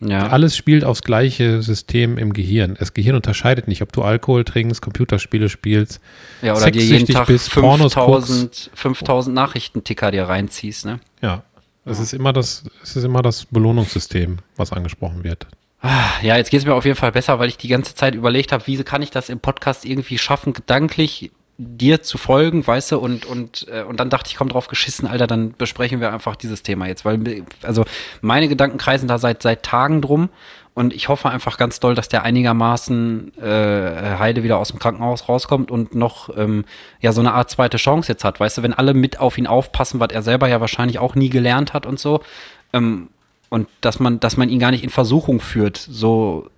[SPEAKER 1] ja. Alles spielt aufs gleiche System im Gehirn. Das Gehirn unterscheidet nicht, ob du Alkohol trinkst, Computerspiele spielst,
[SPEAKER 2] ja, oder dir jeden Tag bist, 5000, 5000 Nachrichtenticker dir reinziehst, ne?
[SPEAKER 1] Ja. Es ist immer das, es ist immer das Belohnungssystem, was angesprochen wird.
[SPEAKER 2] Ja, jetzt geht es mir auf jeden Fall besser, weil ich die ganze Zeit überlegt habe, wie kann ich das im Podcast irgendwie schaffen, gedanklich dir zu folgen, weißt du, und, und, äh, und dann dachte ich, komm drauf geschissen, Alter, dann besprechen wir einfach dieses Thema jetzt, weil, also meine Gedanken kreisen da seit, seit Tagen drum und ich hoffe einfach ganz doll, dass der einigermaßen äh, Heide wieder aus dem Krankenhaus rauskommt und noch ähm, ja so eine Art zweite Chance jetzt hat, weißt du, wenn alle mit auf ihn aufpassen, was er selber ja wahrscheinlich auch nie gelernt hat und so, ähm, und dass man, dass man ihn gar nicht in Versuchung führt, so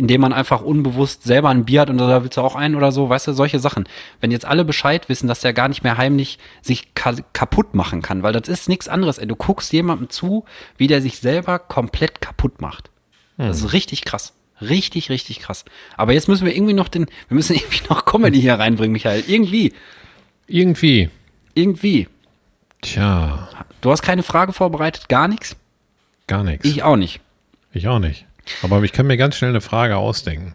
[SPEAKER 2] indem man einfach unbewusst selber ein Bier hat und da willst du auch einen oder so, weißt du, solche Sachen. Wenn jetzt alle Bescheid wissen, dass der gar nicht mehr heimlich sich ka kaputt machen kann, weil das ist nichts anderes, ey. Du guckst jemandem zu, wie der sich selber komplett kaputt macht. Hm. Das ist hm. richtig krass. Richtig, richtig krass. Aber jetzt müssen wir irgendwie noch den, wir müssen *laughs* irgendwie noch Comedy hier reinbringen, Michael. Irgendwie.
[SPEAKER 1] Irgendwie.
[SPEAKER 2] Irgendwie.
[SPEAKER 1] Tja.
[SPEAKER 2] Du hast keine Frage vorbereitet, gar nichts?
[SPEAKER 1] Gar nichts.
[SPEAKER 2] Ich auch nicht.
[SPEAKER 1] Ich auch nicht. Aber ich kann mir ganz schnell eine Frage ausdenken.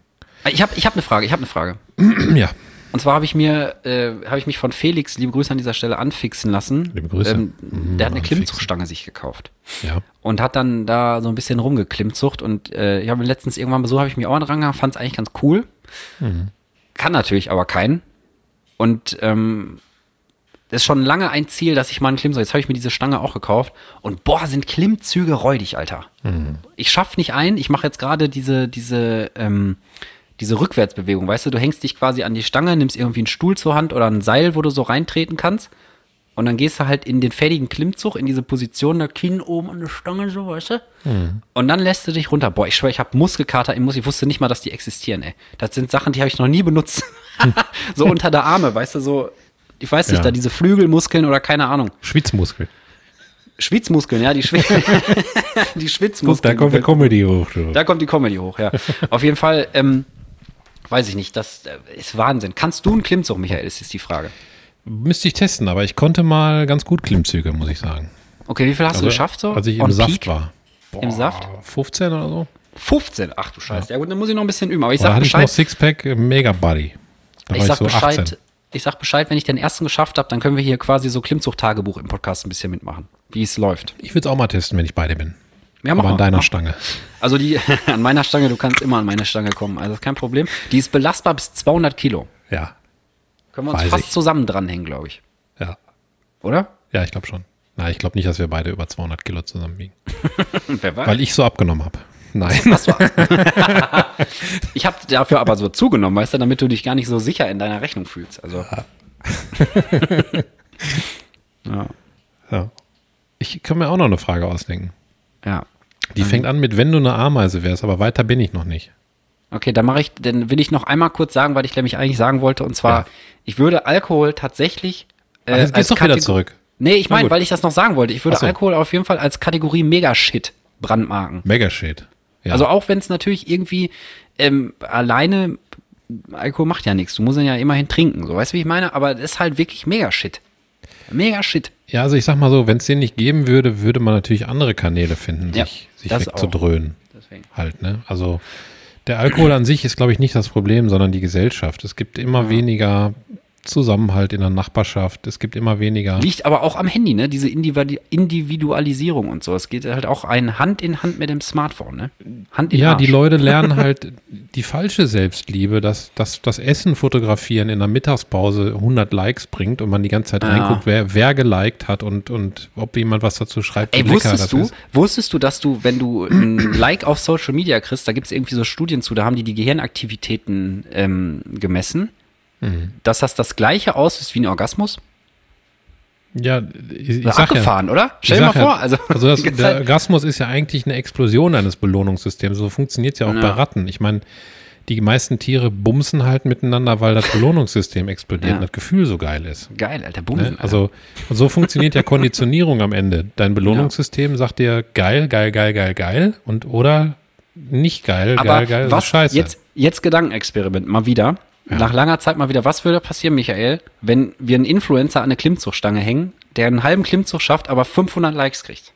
[SPEAKER 2] Ich habe ich hab eine Frage, ich habe eine Frage. *clears throat*
[SPEAKER 1] ja.
[SPEAKER 2] Und zwar habe ich mir, äh, habe ich mich von Felix, liebe Grüße an dieser Stelle, anfixen lassen.
[SPEAKER 1] Liebe Grüße. Ähm,
[SPEAKER 2] mhm, der hat eine Klimmzugstange sich gekauft.
[SPEAKER 1] Ja.
[SPEAKER 2] Und hat dann da so ein bisschen rumgeklimmzucht. Und äh, ich habe letztens irgendwann besucht, habe ich mir auch einen Rang fand es eigentlich ganz cool. Mhm. Kann natürlich aber keinen. Und ähm, das ist schon lange ein Ziel, dass ich mal einen Klimmzug. Jetzt habe ich mir diese Stange auch gekauft. Und boah, sind Klimmzüge räudig, Alter. Mhm. Ich schaff nicht ein. Ich mache jetzt gerade diese, diese, ähm, diese Rückwärtsbewegung. Weißt du, du hängst dich quasi an die Stange, nimmst irgendwie einen Stuhl zur Hand oder ein Seil, wo du so reintreten kannst. Und dann gehst du halt in den fertigen Klimmzug, in diese Position, der Kinn oben an der Stange, so, weißt du? Mhm. Und dann lässt du dich runter. Boah, ich schwöre, ich habe Muskelkater im Mus. Ich wusste nicht mal, dass die existieren, ey. Das sind Sachen, die habe ich noch nie benutzt. *laughs* so *laughs* unter der Arme, weißt du, so ich weiß nicht, ja. da diese Flügelmuskeln oder keine Ahnung.
[SPEAKER 1] Schwitzmuskeln.
[SPEAKER 2] Schwitzmuskeln, ja, die, Schw *laughs* die Schwitzmuskeln.
[SPEAKER 1] Da kommt die Comedy hoch. Du.
[SPEAKER 2] Da kommt die Comedy hoch, ja. Auf jeden Fall, ähm, weiß ich nicht, das äh, ist Wahnsinn. Kannst du einen Klimmzug, Michael, ist, ist die Frage.
[SPEAKER 1] Müsste ich testen, aber ich konnte mal ganz gut Klimmzüge, muss ich sagen.
[SPEAKER 2] Okay, wie viel hast also, du geschafft so?
[SPEAKER 1] Als ich im Saft Peak? war.
[SPEAKER 2] Boah, Im Saft?
[SPEAKER 1] 15 oder so.
[SPEAKER 2] 15? Ach du Scheiße. Ja, ja gut, dann muss ich noch ein bisschen üben. Aber ich
[SPEAKER 1] sag
[SPEAKER 2] hatte
[SPEAKER 1] Bescheid. Ich noch Sixpack, Mega Buddy.
[SPEAKER 2] Da ich sag ich so Bescheid. 18 ich sag Bescheid, wenn ich den ersten geschafft habe, dann können wir hier quasi so Klimmzug-Tagebuch im Podcast ein bisschen mitmachen, wie es läuft.
[SPEAKER 1] Ich würde es auch mal testen, wenn ich beide bin.
[SPEAKER 2] Ja, Aber
[SPEAKER 1] an deiner Stange.
[SPEAKER 2] Also die, *laughs* an meiner Stange, du kannst immer an meine Stange kommen, also kein Problem. Die ist belastbar bis 200 Kilo.
[SPEAKER 1] Ja.
[SPEAKER 2] Können wir uns fast ich. zusammen dranhängen, glaube ich.
[SPEAKER 1] Ja.
[SPEAKER 2] Oder?
[SPEAKER 1] Ja, ich glaube schon. Nein, ich glaube nicht, dass wir beide über 200 Kilo zusammen wiegen. *laughs* Wer weiß. Weil ich so abgenommen habe. Nein. Das *laughs* war.
[SPEAKER 2] ich habe dafür aber so zugenommen, weißt du, damit du dich gar nicht so sicher in deiner Rechnung fühlst. Also.
[SPEAKER 1] ja. *laughs* ja. Ich kann mir auch noch eine Frage ausdenken.
[SPEAKER 2] Ja.
[SPEAKER 1] Die ähm. fängt an mit, wenn du eine Ameise wärst, aber weiter bin ich noch nicht.
[SPEAKER 2] Okay, dann mache ich, dann will ich noch einmal kurz sagen, weil ich nämlich eigentlich sagen wollte, und zwar, ja. ich würde Alkohol tatsächlich.
[SPEAKER 1] Äh, Ach, jetzt geht's doch wieder zurück.
[SPEAKER 2] Nee, ich meine, weil ich das noch sagen wollte. Ich würde so. Alkohol auf jeden Fall als Kategorie Megashit brandmarken.
[SPEAKER 1] Megashit.
[SPEAKER 2] Ja. Also auch wenn es natürlich irgendwie ähm, alleine Alkohol macht ja nichts. Du musst ihn ja immerhin trinken, so weißt du, wie ich meine? Aber das ist halt wirklich mega shit. Mega Shit.
[SPEAKER 1] Ja, also ich sag mal so, wenn es den nicht geben würde, würde man natürlich andere Kanäle finden, ja, sich, sich wegzudröhnen. Halt, ne? Also der Alkohol an sich ist, glaube ich, nicht das Problem, sondern die Gesellschaft. Es gibt immer ja. weniger Zusammenhalt in der Nachbarschaft. Es gibt immer weniger.
[SPEAKER 2] Liegt aber auch am Handy, ne? Diese Individualisierung und so. Es geht halt auch ein Hand in Hand mit dem Smartphone, ne?
[SPEAKER 1] Hand in Ja, Arsch. die Leute lernen halt *laughs* die falsche Selbstliebe, dass, dass das Essen fotografieren in der Mittagspause 100 Likes bringt und man die ganze Zeit ja. reinguckt, wer, wer geliked hat und, und ob jemand was dazu schreibt.
[SPEAKER 2] Ey, wusstest du, ist. wusstest du, dass du, wenn du ein *clears throat* Like auf Social Media kriegst, da gibt es irgendwie so Studien zu, da haben die die Gehirnaktivitäten ähm, gemessen Mhm. Dass das das gleiche aussieht wie ein Orgasmus?
[SPEAKER 1] Ja,
[SPEAKER 2] ich, ich sag abgefahren, ja, oder?
[SPEAKER 1] Stell dir mal vor. Also, also das, *laughs* der Orgasmus ist ja eigentlich eine Explosion eines Belohnungssystems. So funktioniert es ja auch ja. bei Ratten. Ich meine, die meisten Tiere bumsen halt miteinander, weil das Belohnungssystem explodiert und das Gefühl so geil ist.
[SPEAKER 2] Geil, Alter, bumsen.
[SPEAKER 1] Ne? Also, und so funktioniert ja *laughs* Konditionierung am Ende. Dein Belohnungssystem sagt dir geil, geil, geil, geil, geil und oder nicht geil,
[SPEAKER 2] Aber
[SPEAKER 1] geil, geil,
[SPEAKER 2] was, scheiße. Jetzt, jetzt Gedankenexperiment, mal wieder. Ja. Nach langer Zeit mal wieder, was würde passieren, Michael, wenn wir einen Influencer an eine Klimmzugstange hängen, der einen halben Klimmzug schafft, aber 500 Likes kriegt?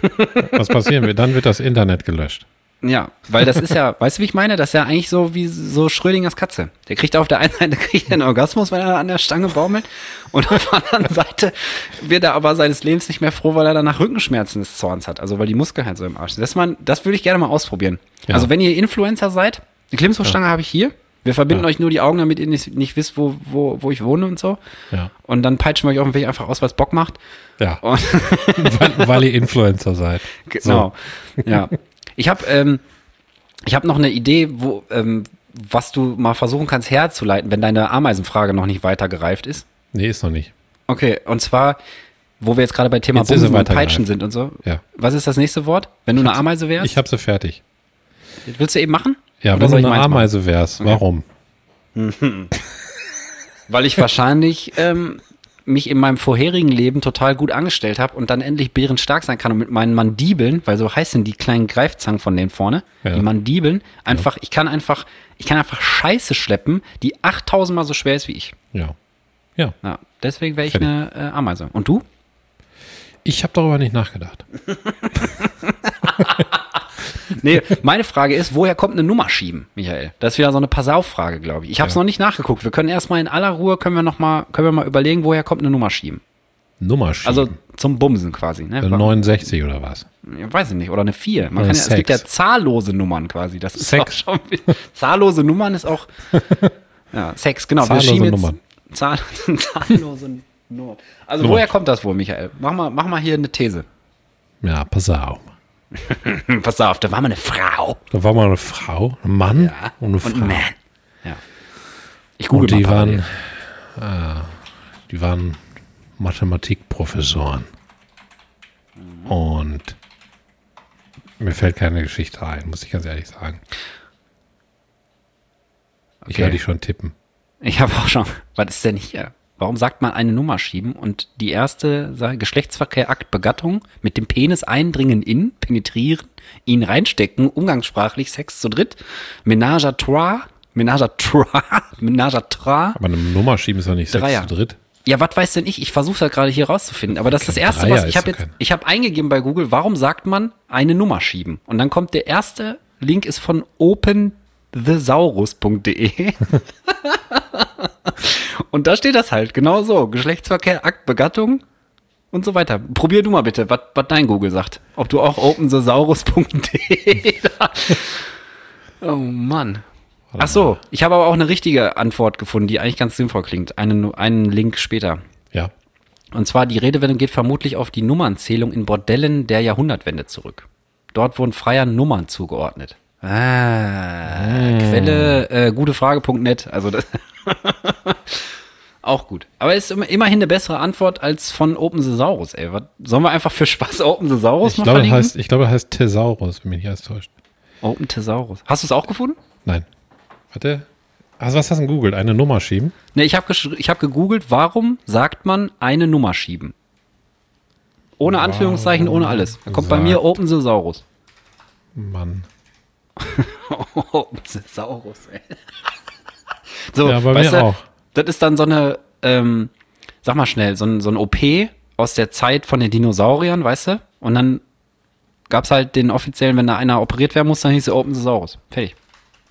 [SPEAKER 2] *laughs*
[SPEAKER 1] Was passieren wird? Dann wird das Internet gelöscht.
[SPEAKER 2] Ja, weil das ist ja, *laughs* weißt du, wie ich meine? Das ist ja eigentlich so wie so Schrödingers Katze. Der kriegt auf der einen Seite *laughs* kriegt einen Orgasmus, wenn er an der Stange baumelt. Und auf der anderen Seite wird er aber seines Lebens nicht mehr froh, weil er danach Rückenschmerzen des Zorns hat. Also weil die Muskeln halt so im Arsch sind. Das, man, das würde ich gerne mal ausprobieren. Ja. Also wenn ihr Influencer seid, die Klimmzugstange ja. habe ich hier. Wir verbinden ja. euch nur die Augen, damit ihr nicht, nicht wisst, wo, wo, wo ich wohne und so.
[SPEAKER 1] Ja.
[SPEAKER 2] Und dann peitschen wir euch auf dem Weg einfach aus, was Bock macht.
[SPEAKER 1] Ja. *laughs* weil, weil, ihr Influencer seid.
[SPEAKER 2] Genau. So. Ja. Ich habe ähm, hab noch eine Idee, wo, ähm, was du mal versuchen kannst herzuleiten, wenn deine Ameisenfrage noch nicht weiter gereift ist.
[SPEAKER 1] Nee, ist noch nicht.
[SPEAKER 2] Okay, und zwar, wo wir jetzt gerade bei Thema jetzt Bumsen und Peitschen sind und so.
[SPEAKER 1] Ja.
[SPEAKER 2] Was ist das nächste Wort? Wenn du eine Ameise wärst?
[SPEAKER 1] Ich habe sie fertig.
[SPEAKER 2] Willst du eben machen?
[SPEAKER 1] Ja, Oder wenn du eine Ameise wärst, okay. warum? *laughs*
[SPEAKER 2] Weil ich wahrscheinlich ähm, mich in meinem vorherigen Leben total gut angestellt habe und dann endlich bärenstark sein kann und mit meinen Mandibeln, weil so heißen die kleinen Greifzangen von denen vorne, ja. die Mandibeln, einfach, ja. ich kann einfach, ich kann einfach Scheiße schleppen, die 8000 mal so schwer ist wie ich.
[SPEAKER 1] Ja. Ja.
[SPEAKER 2] ja deswegen wäre ich Fertig. eine äh, Ameise. Und du?
[SPEAKER 1] Ich habe darüber nicht nachgedacht. *laughs*
[SPEAKER 2] nee, meine Frage ist, woher kommt eine Nummer schieben, Michael? Das ist wieder so eine Passauffrage, glaube ich. Ich habe es ja. noch nicht nachgeguckt. Wir können erstmal in aller Ruhe, können wir noch mal, können wir mal überlegen, woher kommt eine Nummer schieben?
[SPEAKER 1] Nummer schieben?
[SPEAKER 2] Also zum Bumsen quasi. Ne?
[SPEAKER 1] 69 oder was?
[SPEAKER 2] Ja, weiß ich nicht. Oder eine 4. Man kann ja, es gibt ja zahllose Nummern quasi. Das ist Sex. Auch schon, zahllose Nummern ist auch *laughs* ja, Sex, genau.
[SPEAKER 1] Zahllose wir schieben jetzt Nummern.
[SPEAKER 2] Zahl, *laughs* zahllose Nummern. Also Nummer. woher kommt das wohl, Michael? Mach mal, mach mal hier eine These.
[SPEAKER 1] Ja, pass auf. *laughs*
[SPEAKER 2] Pass auf, da war mal eine Frau.
[SPEAKER 1] Da war mal eine Frau, ein Mann ja, und eine Frau. Und ein Man.
[SPEAKER 2] Ja.
[SPEAKER 1] Ich google und die waren, äh, die waren Mathematikprofessoren. Mhm. Und mir fällt keine Geschichte ein, muss ich ganz ehrlich sagen. Okay. Ich höre dich schon tippen.
[SPEAKER 2] Ich habe auch schon. Was ist denn hier? Warum sagt man eine Nummer schieben? Und die erste Geschlechtsverkehr, Akt, Begattung, mit dem Penis eindringen in, penetrieren, ihn reinstecken, umgangssprachlich Sex zu dritt, Ménage à trois, Ménage à trois, *laughs* Ménage à trois.
[SPEAKER 1] Aber eine Nummer schieben ist doch nicht Dreier. Sex zu dritt.
[SPEAKER 2] Ja, was weiß denn ich? Ich versuche halt gerade hier rauszufinden. Aber das ist das Erste, Dreier was ich habe jetzt, ich habe eingegeben bei Google, warum sagt man eine Nummer schieben? Und dann kommt der erste Link ist von openthesaurus.de. *laughs* Und da steht das halt, genau so. Geschlechtsverkehr, Akt, Begattung und so weiter. Probier du mal bitte, was dein Google sagt. Ob du auch openthesaurus.de *laughs* Oh Mann. Ach so, ich habe aber auch eine richtige Antwort gefunden, die eigentlich ganz sinnvoll klingt. Einen, einen Link später.
[SPEAKER 1] Ja.
[SPEAKER 2] Und zwar die Redewendung geht vermutlich auf die Nummernzählung in Bordellen der Jahrhundertwende zurück. Dort wurden Freier Nummern zugeordnet. Ah, hm. Quelle äh, gutefrage.net. Also das *laughs* auch gut. Aber ist immerhin eine bessere Antwort als von Open Thesaurus, ey. Was, sollen wir einfach für Spaß Open Thesaurus
[SPEAKER 1] ich glaube, heißt, Ich glaube, er heißt Thesaurus, wenn mich nicht alles täuscht.
[SPEAKER 2] Open Thesaurus. Hast du es auch gefunden?
[SPEAKER 1] Nein. Warte. Also was hast du gegoogelt? Eine Nummer schieben?
[SPEAKER 2] Ne, ich habe ich hab gegoogelt, warum sagt man eine Nummer schieben? Ohne Anführungszeichen, ohne alles. Da kommt bei mir Open Thesaurus.
[SPEAKER 1] Mann. *laughs*
[SPEAKER 2] Saurus, ey. *laughs* so, ja, bei mir du, auch. Das ist dann so eine, ähm, sag mal schnell, so ein, so ein OP aus der Zeit von den Dinosauriern, weißt du? Und dann gab es halt den offiziellen, wenn da einer operiert werden muss, dann hieß es Open Thesaurus. Fertig.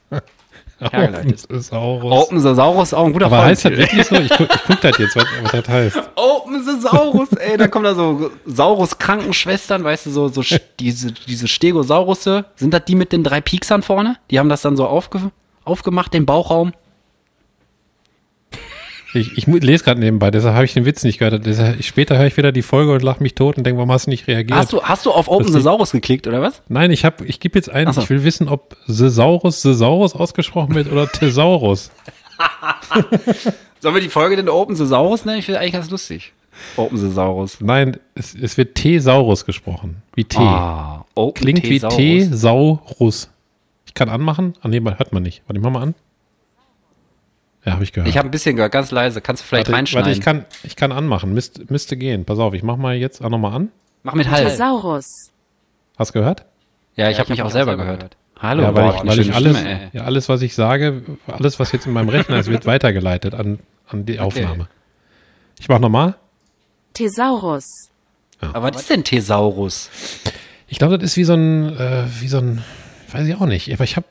[SPEAKER 2] *laughs*
[SPEAKER 1] Open Thesaurus.
[SPEAKER 2] Open Thesaurus, auch ein guter
[SPEAKER 1] Aber heißt das wirklich so? Ich guck, ich guck das jetzt, was, was das heißt.
[SPEAKER 2] Open Thesaurus, ey, da kommen da so Saurus-Krankenschwestern, weißt du, so, so diese, diese Stegosaurusse. Sind das die mit den drei Pieksern vorne? Die haben das dann so aufge, aufgemacht, den Bauchraum.
[SPEAKER 1] Ich, ich lese gerade nebenbei, deshalb habe ich den Witz nicht gehört. Deshalb, später höre ich wieder die Folge und lache mich tot und denke, warum hast du nicht reagiert?
[SPEAKER 2] Hast du, hast du auf Open Thesaurus geklickt, oder was?
[SPEAKER 1] Nein, ich, hab, ich gebe jetzt ein, so. ich will wissen, ob Thesaurus Thesaurus ausgesprochen wird oder Thesaurus. *laughs*
[SPEAKER 2] Sollen wir die Folge denn Open Thesaurus nennen? Ich finde eigentlich ganz lustig. Open Thesaurus.
[SPEAKER 1] Nein, es, es wird Thesaurus gesprochen. Wie T.
[SPEAKER 2] Ah,
[SPEAKER 1] Klingt wie Thesaurus. Ich kann anmachen. Ah, nee, hört man nicht. Warte, ich mach mal an. Ja, habe ich gehört.
[SPEAKER 2] Ich habe ein bisschen gehört, ganz leise. Kannst du vielleicht
[SPEAKER 1] warte,
[SPEAKER 2] reinschneiden?
[SPEAKER 1] Warte, ich kann, ich kann anmachen. Müsst, müsste gehen. Pass auf, ich mach mal jetzt auch nochmal an.
[SPEAKER 2] Mach mit Hals.
[SPEAKER 3] Thesaurus.
[SPEAKER 1] Hast du gehört?
[SPEAKER 2] Ja, ich ja, habe mich auch selber gehört. gehört.
[SPEAKER 1] Hallo, ja, weil, boah, ich, weil ich alles, Stimme, ja, alles, was ich sage, alles, was jetzt in meinem Rechner ist, wird *laughs* weitergeleitet an, an die Aufnahme. Okay. Ich mach nochmal.
[SPEAKER 3] Thesaurus.
[SPEAKER 2] Ja. Aber was ist denn Thesaurus?
[SPEAKER 1] Ich glaube, das ist wie so ein, äh, wie so ein, weiß ich auch nicht. Aber ich habe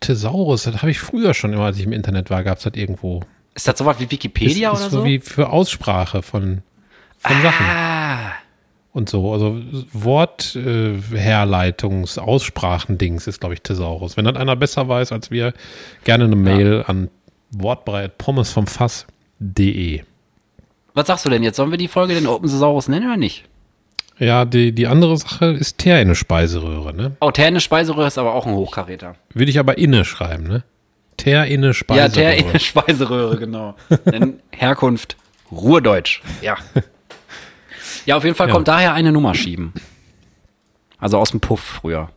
[SPEAKER 1] Thesaurus, das habe ich früher schon immer, als ich im Internet war, gab es das irgendwo.
[SPEAKER 2] Ist das sowas wie Wikipedia ist,
[SPEAKER 1] ist
[SPEAKER 2] oder
[SPEAKER 1] so? wie für Aussprache von, von
[SPEAKER 2] ah.
[SPEAKER 1] Sachen. Und so, also Wortherleitungs-, äh, Aussprachendings ist, glaube ich, Thesaurus. Wenn dann einer besser weiß als wir, gerne eine Mail ja. an wortbreit pommes vom Fass.de.
[SPEAKER 2] Was sagst du denn jetzt? Sollen wir die Folge den Open Thesaurus nennen oder nicht?
[SPEAKER 1] Ja, die, die andere Sache ist Teer in eine Speiseröhre, ne?
[SPEAKER 2] Oh, Teer in eine Speiseröhre ist aber auch ein Hochkaräter.
[SPEAKER 1] Würde ich aber inne schreiben, ne? Teer in eine Speiseröhre.
[SPEAKER 2] Ja, Teer in eine Speiseröhre, genau. Denn Herkunft Ruhrdeutsch, ja. *laughs* Ja, auf jeden Fall ja. kommt daher eine Nummer schieben. Also aus dem Puff früher.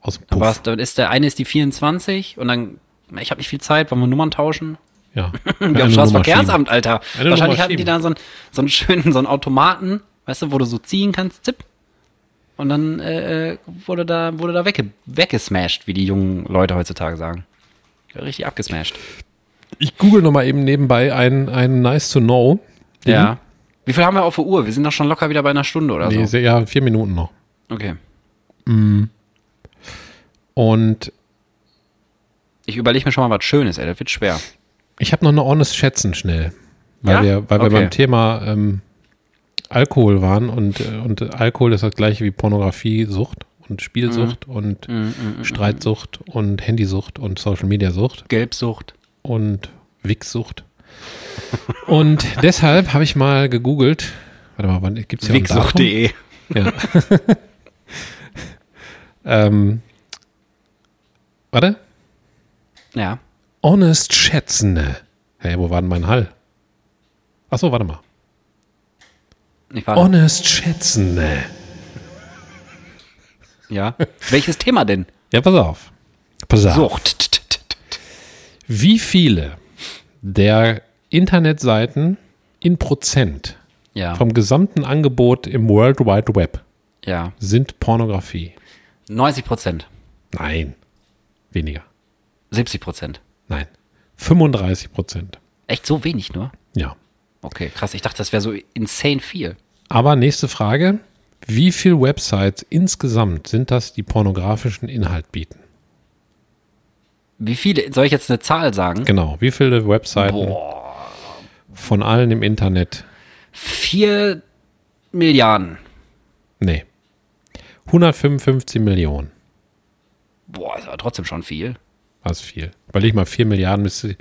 [SPEAKER 1] Aus dem Puff.
[SPEAKER 2] Dann ist der eine ist die 24 und dann, ich habe nicht viel Zeit, wollen wir Nummern tauschen?
[SPEAKER 1] Ja. *laughs*
[SPEAKER 2] wir haben schon das Verkehrsamt, Alter. Eine Wahrscheinlich hatten die da so einen, so einen schönen, so einen Automaten Weißt du, wo du so ziehen kannst, zipp. Und dann äh, wurde da, wurde da wegge weggesmashed, wie die jungen Leute heutzutage sagen. Richtig abgesmashed.
[SPEAKER 1] Ich google nochmal eben nebenbei ein, ein Nice to Know.
[SPEAKER 2] Ja. Wie viel haben wir auf der Uhr? Wir sind doch schon locker wieder bei einer Stunde oder nee, so.
[SPEAKER 1] Ja, vier Minuten noch.
[SPEAKER 2] Okay.
[SPEAKER 1] Mm. Und
[SPEAKER 2] ich überlege mir schon mal was Schönes, ey, das wird schwer.
[SPEAKER 1] Ich habe noch eine Honest Schätzen schnell. Weil ja? wir, weil okay. wir beim Thema ähm, Alkohol waren und, äh, und Alkohol ist das gleiche wie Pornografiesucht und Spielsucht mhm. und mhm, mhm, mhm, Streitsucht und Handysucht und Social Media Sucht.
[SPEAKER 2] Gelbsucht.
[SPEAKER 1] Und Wichsucht. und *laughs* deshalb habe ich mal gegoogelt. Warte mal, wann gibt es ja
[SPEAKER 2] Wichsucht.de. *laughs*
[SPEAKER 1] Ja. ähm, warte.
[SPEAKER 2] Ja.
[SPEAKER 1] Honest Schätzende. Hey, wo war denn mein Hall? Achso, warte mal. Honest schätzen.
[SPEAKER 2] Ja. Welches Thema denn?
[SPEAKER 1] Ja, pass auf. Pass auf.
[SPEAKER 2] Sucht.
[SPEAKER 1] Wie viele der Internetseiten in Prozent
[SPEAKER 2] ja.
[SPEAKER 1] vom gesamten Angebot im World Wide Web
[SPEAKER 2] ja.
[SPEAKER 1] sind Pornografie?
[SPEAKER 2] 90 Prozent.
[SPEAKER 1] Nein. Weniger.
[SPEAKER 2] 70 Prozent.
[SPEAKER 1] Nein. 35 Prozent.
[SPEAKER 2] Echt so wenig nur?
[SPEAKER 1] Ja.
[SPEAKER 2] Okay, krass. Ich dachte, das wäre so insane viel.
[SPEAKER 1] Aber nächste Frage. Wie viele Websites insgesamt sind das, die pornografischen Inhalt bieten?
[SPEAKER 2] Wie viele? Soll ich jetzt eine Zahl sagen?
[SPEAKER 1] Genau. Wie viele Webseiten Boah. von allen im Internet?
[SPEAKER 2] Vier Milliarden.
[SPEAKER 1] Nee. 155 Millionen.
[SPEAKER 2] Boah, ist aber trotzdem schon viel.
[SPEAKER 1] Was viel? Weil ich mal vier Milliarden müsste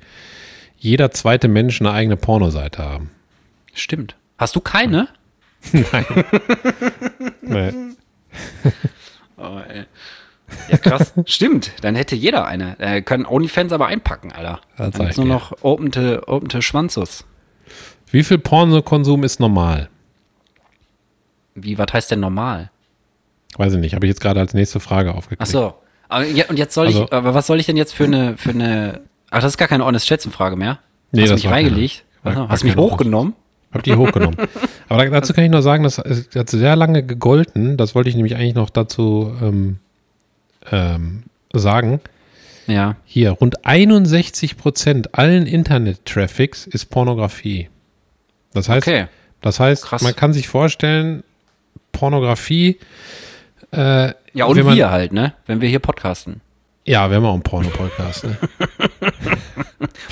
[SPEAKER 1] jeder zweite Mensch eine eigene Pornoseite haben.
[SPEAKER 2] Stimmt. Hast du keine?
[SPEAKER 1] Nein. *laughs* nee.
[SPEAKER 2] Oh, ey. Ja, krass. Stimmt. Dann hätte jeder eine. Äh, können OnlyFans aber einpacken, Alter. Das Dann ist nur noch Open to, open to Schwanzus.
[SPEAKER 1] Wie viel Pornokonsum ist normal?
[SPEAKER 2] Wie, was heißt denn normal?
[SPEAKER 1] Weiß ich nicht. Habe ich jetzt gerade als nächste Frage aufgekriegt.
[SPEAKER 2] Ach so. Aber, ja, und jetzt soll also, ich, aber was soll ich denn jetzt für eine, für eine, ach, das ist gar keine honest Schätzenfrage mehr.
[SPEAKER 1] Nee,
[SPEAKER 2] Hast
[SPEAKER 1] das
[SPEAKER 2] mich reingelegt? Keine, Hast du mich hochgenommen?
[SPEAKER 1] Hab die hochgenommen. *laughs* Aber dazu kann ich nur sagen, das hat sehr lange gegolten. Das wollte ich nämlich eigentlich noch dazu ähm, ähm, sagen.
[SPEAKER 2] Ja.
[SPEAKER 1] Hier, rund 61 Prozent allen Internet-Traffics ist Pornografie. Das heißt,
[SPEAKER 2] Okay.
[SPEAKER 1] das heißt
[SPEAKER 2] Krass.
[SPEAKER 1] man kann sich vorstellen, Pornografie. Äh,
[SPEAKER 2] Ja, und
[SPEAKER 1] wenn man,
[SPEAKER 2] wir halt, ne? Wenn wir hier podcasten.
[SPEAKER 1] Ja, wir haben auch einen Porno-Podcast. Ne? *laughs*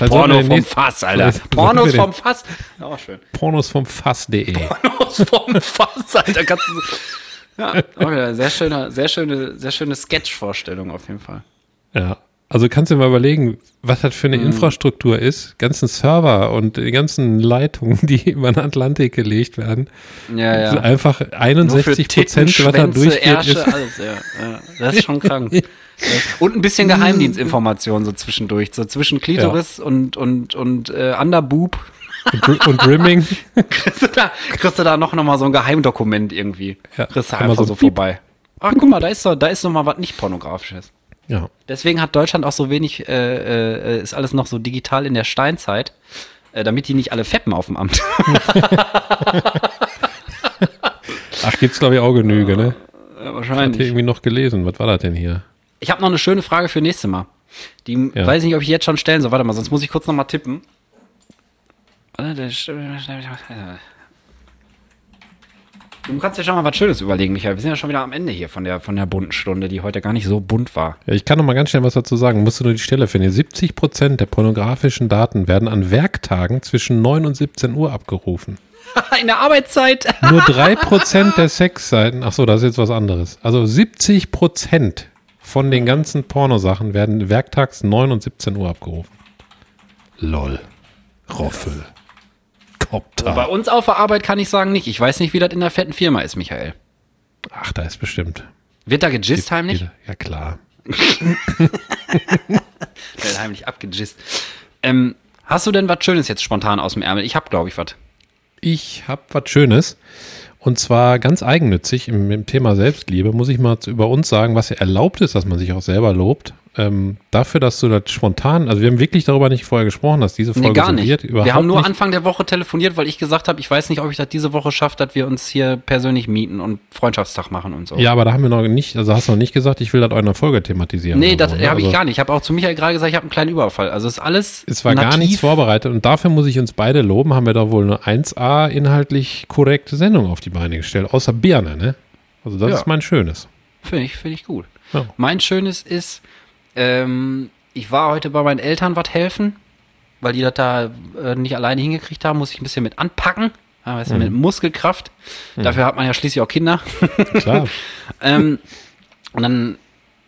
[SPEAKER 2] Porno vom Fass, Alter. Pornos vom Fass. Ja, auch schön.
[SPEAKER 1] Pornos vom Fass.de.
[SPEAKER 2] Pornos vom Fass, Alter. Kannst du, ja, okay, sehr schöne, sehr schöne, sehr schöne Sketch-Vorstellung auf jeden Fall.
[SPEAKER 1] Ja. Also kannst du dir mal überlegen, was das für eine
[SPEAKER 2] Mhm.
[SPEAKER 1] Infrastruktur ist. Ganzen Server und die ganzen Leitungen, die *laughs* über den Atlantik gelegt werden.
[SPEAKER 2] Ja, ja.
[SPEAKER 1] Einfach
[SPEAKER 2] Nur für
[SPEAKER 1] 61 Prozent, was da durchgeht,
[SPEAKER 2] Ärsche,
[SPEAKER 1] ist.
[SPEAKER 2] alles, ja, ja. Das ist schon krank. *laughs* Und ein bisschen Geheimdienstinformation so zwischendurch, so zwischen Klitoris und, und, und äh, Underboob.
[SPEAKER 1] Und, und Rimming. *laughs*
[SPEAKER 2] kriegst, du da, kriegst du da noch, noch mal so ein Geheimdokument irgendwie.
[SPEAKER 1] Ja,
[SPEAKER 2] kriegst du einfach
[SPEAKER 1] so
[SPEAKER 2] so, vorbei. Ach, guck mal, da ist doch, da ist noch mal was nicht pornografisches.
[SPEAKER 1] Ja.
[SPEAKER 2] Deswegen hat Deutschland auch so wenig, äh, äh, ist alles noch so digital in der Steinzeit, äh, damit die nicht alle feppen auf dem Amt. *laughs*
[SPEAKER 1] Ach, gibt's glaube ich auch Genüge, ne?
[SPEAKER 2] Ja, wahrscheinlich.
[SPEAKER 1] hier irgendwie noch gelesen. Was war das denn hier?
[SPEAKER 2] Ich habe noch eine schöne Frage für nächstes Mal. Die
[SPEAKER 1] Ja.
[SPEAKER 2] weiß ich nicht, ob ich jetzt schon stellen soll. Warte mal, sonst muss ich kurz noch mal tippen. Du kannst dir schon mal was Schönes überlegen, Michael. Wir sind ja schon wieder am Ende hier von der, von der bunten Stunde, die heute gar nicht so bunt war.
[SPEAKER 1] Ja, ich kann noch mal ganz schnell was dazu sagen. Musst du nur die Stelle finden. 70 Prozent der pornografischen Daten werden an Werktagen zwischen 9 und 17 Uhr abgerufen. *laughs*
[SPEAKER 2] In der Arbeitszeit.
[SPEAKER 1] Nur 3 Prozent der Sexseiten, ach so, das ist jetzt was anderes. Also 70 Prozent von den ganzen Pornosachen werden werktags 9 und 17 Uhr abgerufen. Lol. Roffel.
[SPEAKER 2] Bei
[SPEAKER 1] Kopter.
[SPEAKER 2] uns auf der Arbeit kann ich sagen nicht. Ich weiß nicht, wie das in der fetten Firma ist, Michael.
[SPEAKER 1] Ach, da ist bestimmt.
[SPEAKER 2] Wird da gejist heimlich?
[SPEAKER 1] Ja, klar. *laughs*
[SPEAKER 2] Wird heimlich abgejist. Ähm, hast du denn was Schönes jetzt spontan aus dem Ärmel? Ich hab, glaube ich, was.
[SPEAKER 1] Ich habe was Schönes. Und zwar ganz eigennützig im, im Thema Selbstliebe, muss ich mal über uns sagen, was ja erlaubt ist, dass man sich auch selber lobt. Ähm, dafür, dass du das spontan, also wir haben wirklich darüber nicht vorher gesprochen, dass diese Folge
[SPEAKER 2] Nee, gar nicht.
[SPEAKER 1] wird.
[SPEAKER 2] Wir haben nur
[SPEAKER 1] nicht.
[SPEAKER 2] Anfang der Woche telefoniert, weil ich gesagt habe, ich weiß nicht, ob ich das diese Woche schaffe, dass wir uns hier persönlich mieten und Freundschaftstag machen und so.
[SPEAKER 1] Ja, aber da haben wir noch nicht, also hast du noch nicht gesagt, ich will das auch in der Folge thematisieren.
[SPEAKER 2] nee, das
[SPEAKER 1] ne?
[SPEAKER 2] habe ich
[SPEAKER 1] Also
[SPEAKER 2] gar nicht. Ich habe auch zu Michael gerade gesagt, ich habe einen kleinen Überfall. Also ist alles
[SPEAKER 1] Es war gar
[SPEAKER 2] nativ.
[SPEAKER 1] nichts vorbereitet und dafür muss ich uns beide loben, haben wir da wohl eine 1A inhaltlich korrekte Sendung auf die Beine gestellt, außer Birne, ne? Also das
[SPEAKER 2] Ja.
[SPEAKER 1] ist mein Schönes.
[SPEAKER 2] Finde ich, finde ich gut.
[SPEAKER 1] Ja.
[SPEAKER 2] Mein Schönes ist, ähm, ich war heute bei meinen Eltern was helfen, weil die das da äh, nicht alleine hingekriegt haben, muss ich ein bisschen mit anpacken. Ja, weißt du, mit Muskelkraft. Dafür hat man ja schließlich auch Kinder. *laughs*
[SPEAKER 1] Klar. *laughs*
[SPEAKER 2] ähm, und dann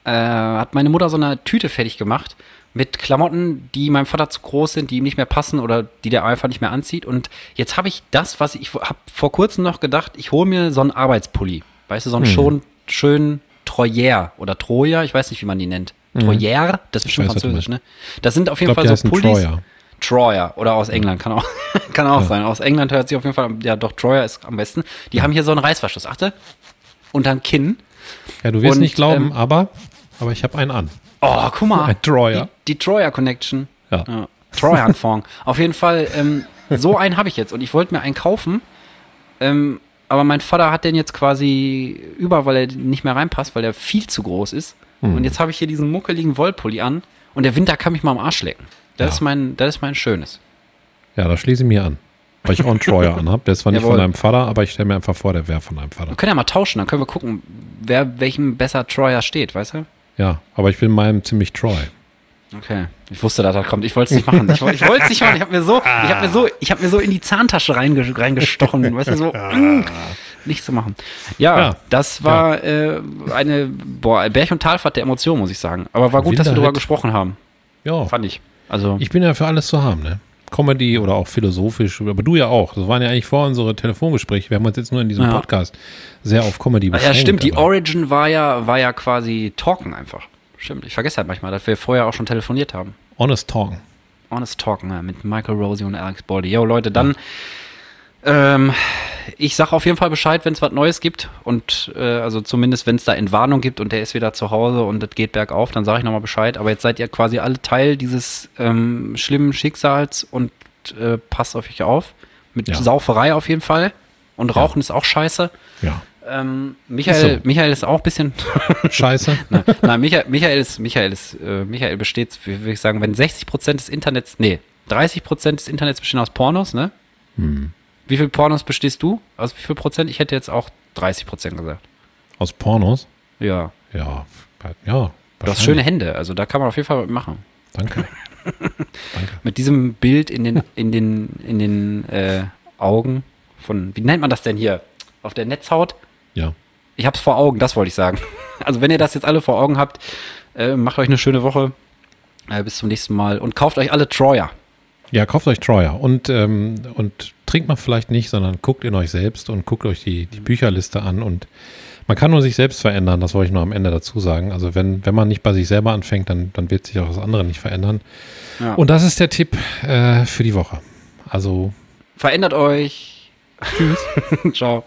[SPEAKER 2] äh, hat meine Mutter so eine Tüte fertig gemacht mit Klamotten, die meinem Vater zu groß sind, die ihm nicht mehr passen oder die der einfach nicht mehr anzieht. Und jetzt habe ich das, was ich, ich habe vor kurzem noch gedacht, ich hole mir so einen Arbeitspulli. Weißt du, so einen schon schönen Troyer oder Troja, ich weiß nicht, wie man die nennt. Troyer, das ist bestimmt
[SPEAKER 1] du
[SPEAKER 2] französisch, ne? Das sind auf jeden
[SPEAKER 1] glaub,
[SPEAKER 2] Fall so Pullis.
[SPEAKER 1] Troyer.
[SPEAKER 2] Troyer oder aus England, kann auch, *laughs* kann auch sein. Aus England hört sich auf jeden Fall, ja doch, Troyer ist am besten. Die haben hier so einen Reißverschluss, achte, unterm Kinn.
[SPEAKER 1] Ja, du wirst
[SPEAKER 2] Und,
[SPEAKER 1] nicht glauben,
[SPEAKER 2] ähm,
[SPEAKER 1] aber, aber ich habe einen an.
[SPEAKER 2] Oh, guck mal.
[SPEAKER 1] Ein Troyer.
[SPEAKER 2] Die, die Troyer Connection.
[SPEAKER 1] Ja.
[SPEAKER 2] Ja. Trojan-Fond. Auf jeden Fall, ähm, so einen habe ich jetzt und ich wollte mir einen kaufen. Ähm, aber mein Vater hat den jetzt quasi über, weil er nicht mehr reinpasst, weil der viel zu groß ist.
[SPEAKER 1] Hm.
[SPEAKER 2] Und jetzt habe ich hier diesen muckeligen Wollpulli an und der Winter kann mich mal am Arsch lecken. Das,
[SPEAKER 1] Ja.
[SPEAKER 2] ist, mein, das ist mein Schönes.
[SPEAKER 1] Ja, da schließe ich mir an. Weil ich auch einen *laughs* Troyer anhab. Der ist zwar nicht
[SPEAKER 2] Jawohl.
[SPEAKER 1] von deinem Vater, aber ich stelle mir einfach vor, der wäre von deinem Vater.
[SPEAKER 2] Wir können ja mal tauschen, dann können wir gucken, wer welchem besser Troyer steht, weißt du?
[SPEAKER 1] Ja, aber ich bin meinem ziemlich Troy.
[SPEAKER 2] Okay. Ich wusste, dass das kommt. Ich wollte es nicht machen. Ich, ich wollte es nicht machen. Ich habe mir so, ich habe mir so, ich habe mir so in die Zahntasche reinge, reingestochen. Weißt du, so, *laughs* mm, nicht zu machen. Ja,
[SPEAKER 1] Ja.
[SPEAKER 2] das war Äh, eine, boah, Berg- und Talfahrt der Emotionen, muss ich sagen. Aber war gut, dass wir darüber gesprochen haben.
[SPEAKER 1] Ja,
[SPEAKER 2] Fand ich. Also,
[SPEAKER 1] ich bin ja für alles zu haben, ne? Comedy oder auch philosophisch, aber du ja auch. Das waren ja eigentlich vor unsere Telefongespräche. Wir haben uns jetzt nur in diesem
[SPEAKER 2] Ja.
[SPEAKER 1] Podcast sehr auf Comedy
[SPEAKER 2] ja,
[SPEAKER 1] beschränkt.
[SPEAKER 2] stimmt. Die Origin war ja, war ja quasi Talken einfach. Stimmt. Ich vergesse halt manchmal, dass wir vorher auch schon telefoniert haben.
[SPEAKER 1] Honest Talken.
[SPEAKER 2] Honest Talken ja, mit Michael Rosie und Alex Baldy. Jo, Leute, dann ähm, ich sag auf jeden Fall Bescheid, wenn es was Neues gibt und äh, also zumindest wenn es da Entwarnung gibt und der ist wieder zu Hause und das geht bergauf, dann sage ich nochmal Bescheid. Aber jetzt seid ihr quasi alle Teil dieses ähm, schlimmen Schicksals und äh, passt auf euch auf. Mit
[SPEAKER 1] Ja.
[SPEAKER 2] Sauferei auf jeden Fall. Und Rauchen ist auch scheiße.
[SPEAKER 1] Ja.
[SPEAKER 2] Ähm, Michael,
[SPEAKER 1] Ist so.
[SPEAKER 2] Michael ist auch ein bisschen *laughs* *laughs*
[SPEAKER 1] Scheiße.
[SPEAKER 2] Nein, nein Michael, Michael ist, Michael ist, äh, Michael besteht, wie würde ich sagen, wenn 60 Prozent des Internets, nee, 30 Prozent des Internets bestehen aus Pornos, ne? Wie viel Pornos bestehst du? Aus wie viel Prozent? Ich hätte jetzt auch 30 Prozent gesagt.
[SPEAKER 1] Aus Pornos?
[SPEAKER 2] Ja.
[SPEAKER 1] Ja, ja.
[SPEAKER 2] Du hast schöne Hände, also da kann man auf jeden Fall machen.
[SPEAKER 1] Danke. *laughs*
[SPEAKER 2] Danke. Mit diesem Bild in den, in den, in den äh, Augen von, wie nennt man das denn hier? Auf der Netzhaut?
[SPEAKER 1] Ja.
[SPEAKER 2] Ich hab's vor Augen, das wollte ich sagen. *laughs* Also wenn ihr das jetzt alle vor Augen habt, äh, macht euch eine schöne Woche. Äh, bis zum nächsten Mal und kauft euch alle Troyer.
[SPEAKER 1] Ja, kauft euch Troyer und, ähm, und trinkt mal vielleicht nicht, sondern guckt in euch selbst und guckt euch die, die Bücherliste an und man kann nur sich selbst verändern, das wollte ich nur am Ende dazu sagen. Also wenn, wenn man nicht bei sich selber anfängt, dann, dann wird sich auch das andere nicht verändern. Ja. Und das ist der Tipp äh, für die Woche. Also
[SPEAKER 2] verändert euch.
[SPEAKER 1] Tschüss. *laughs*
[SPEAKER 2] Ciao.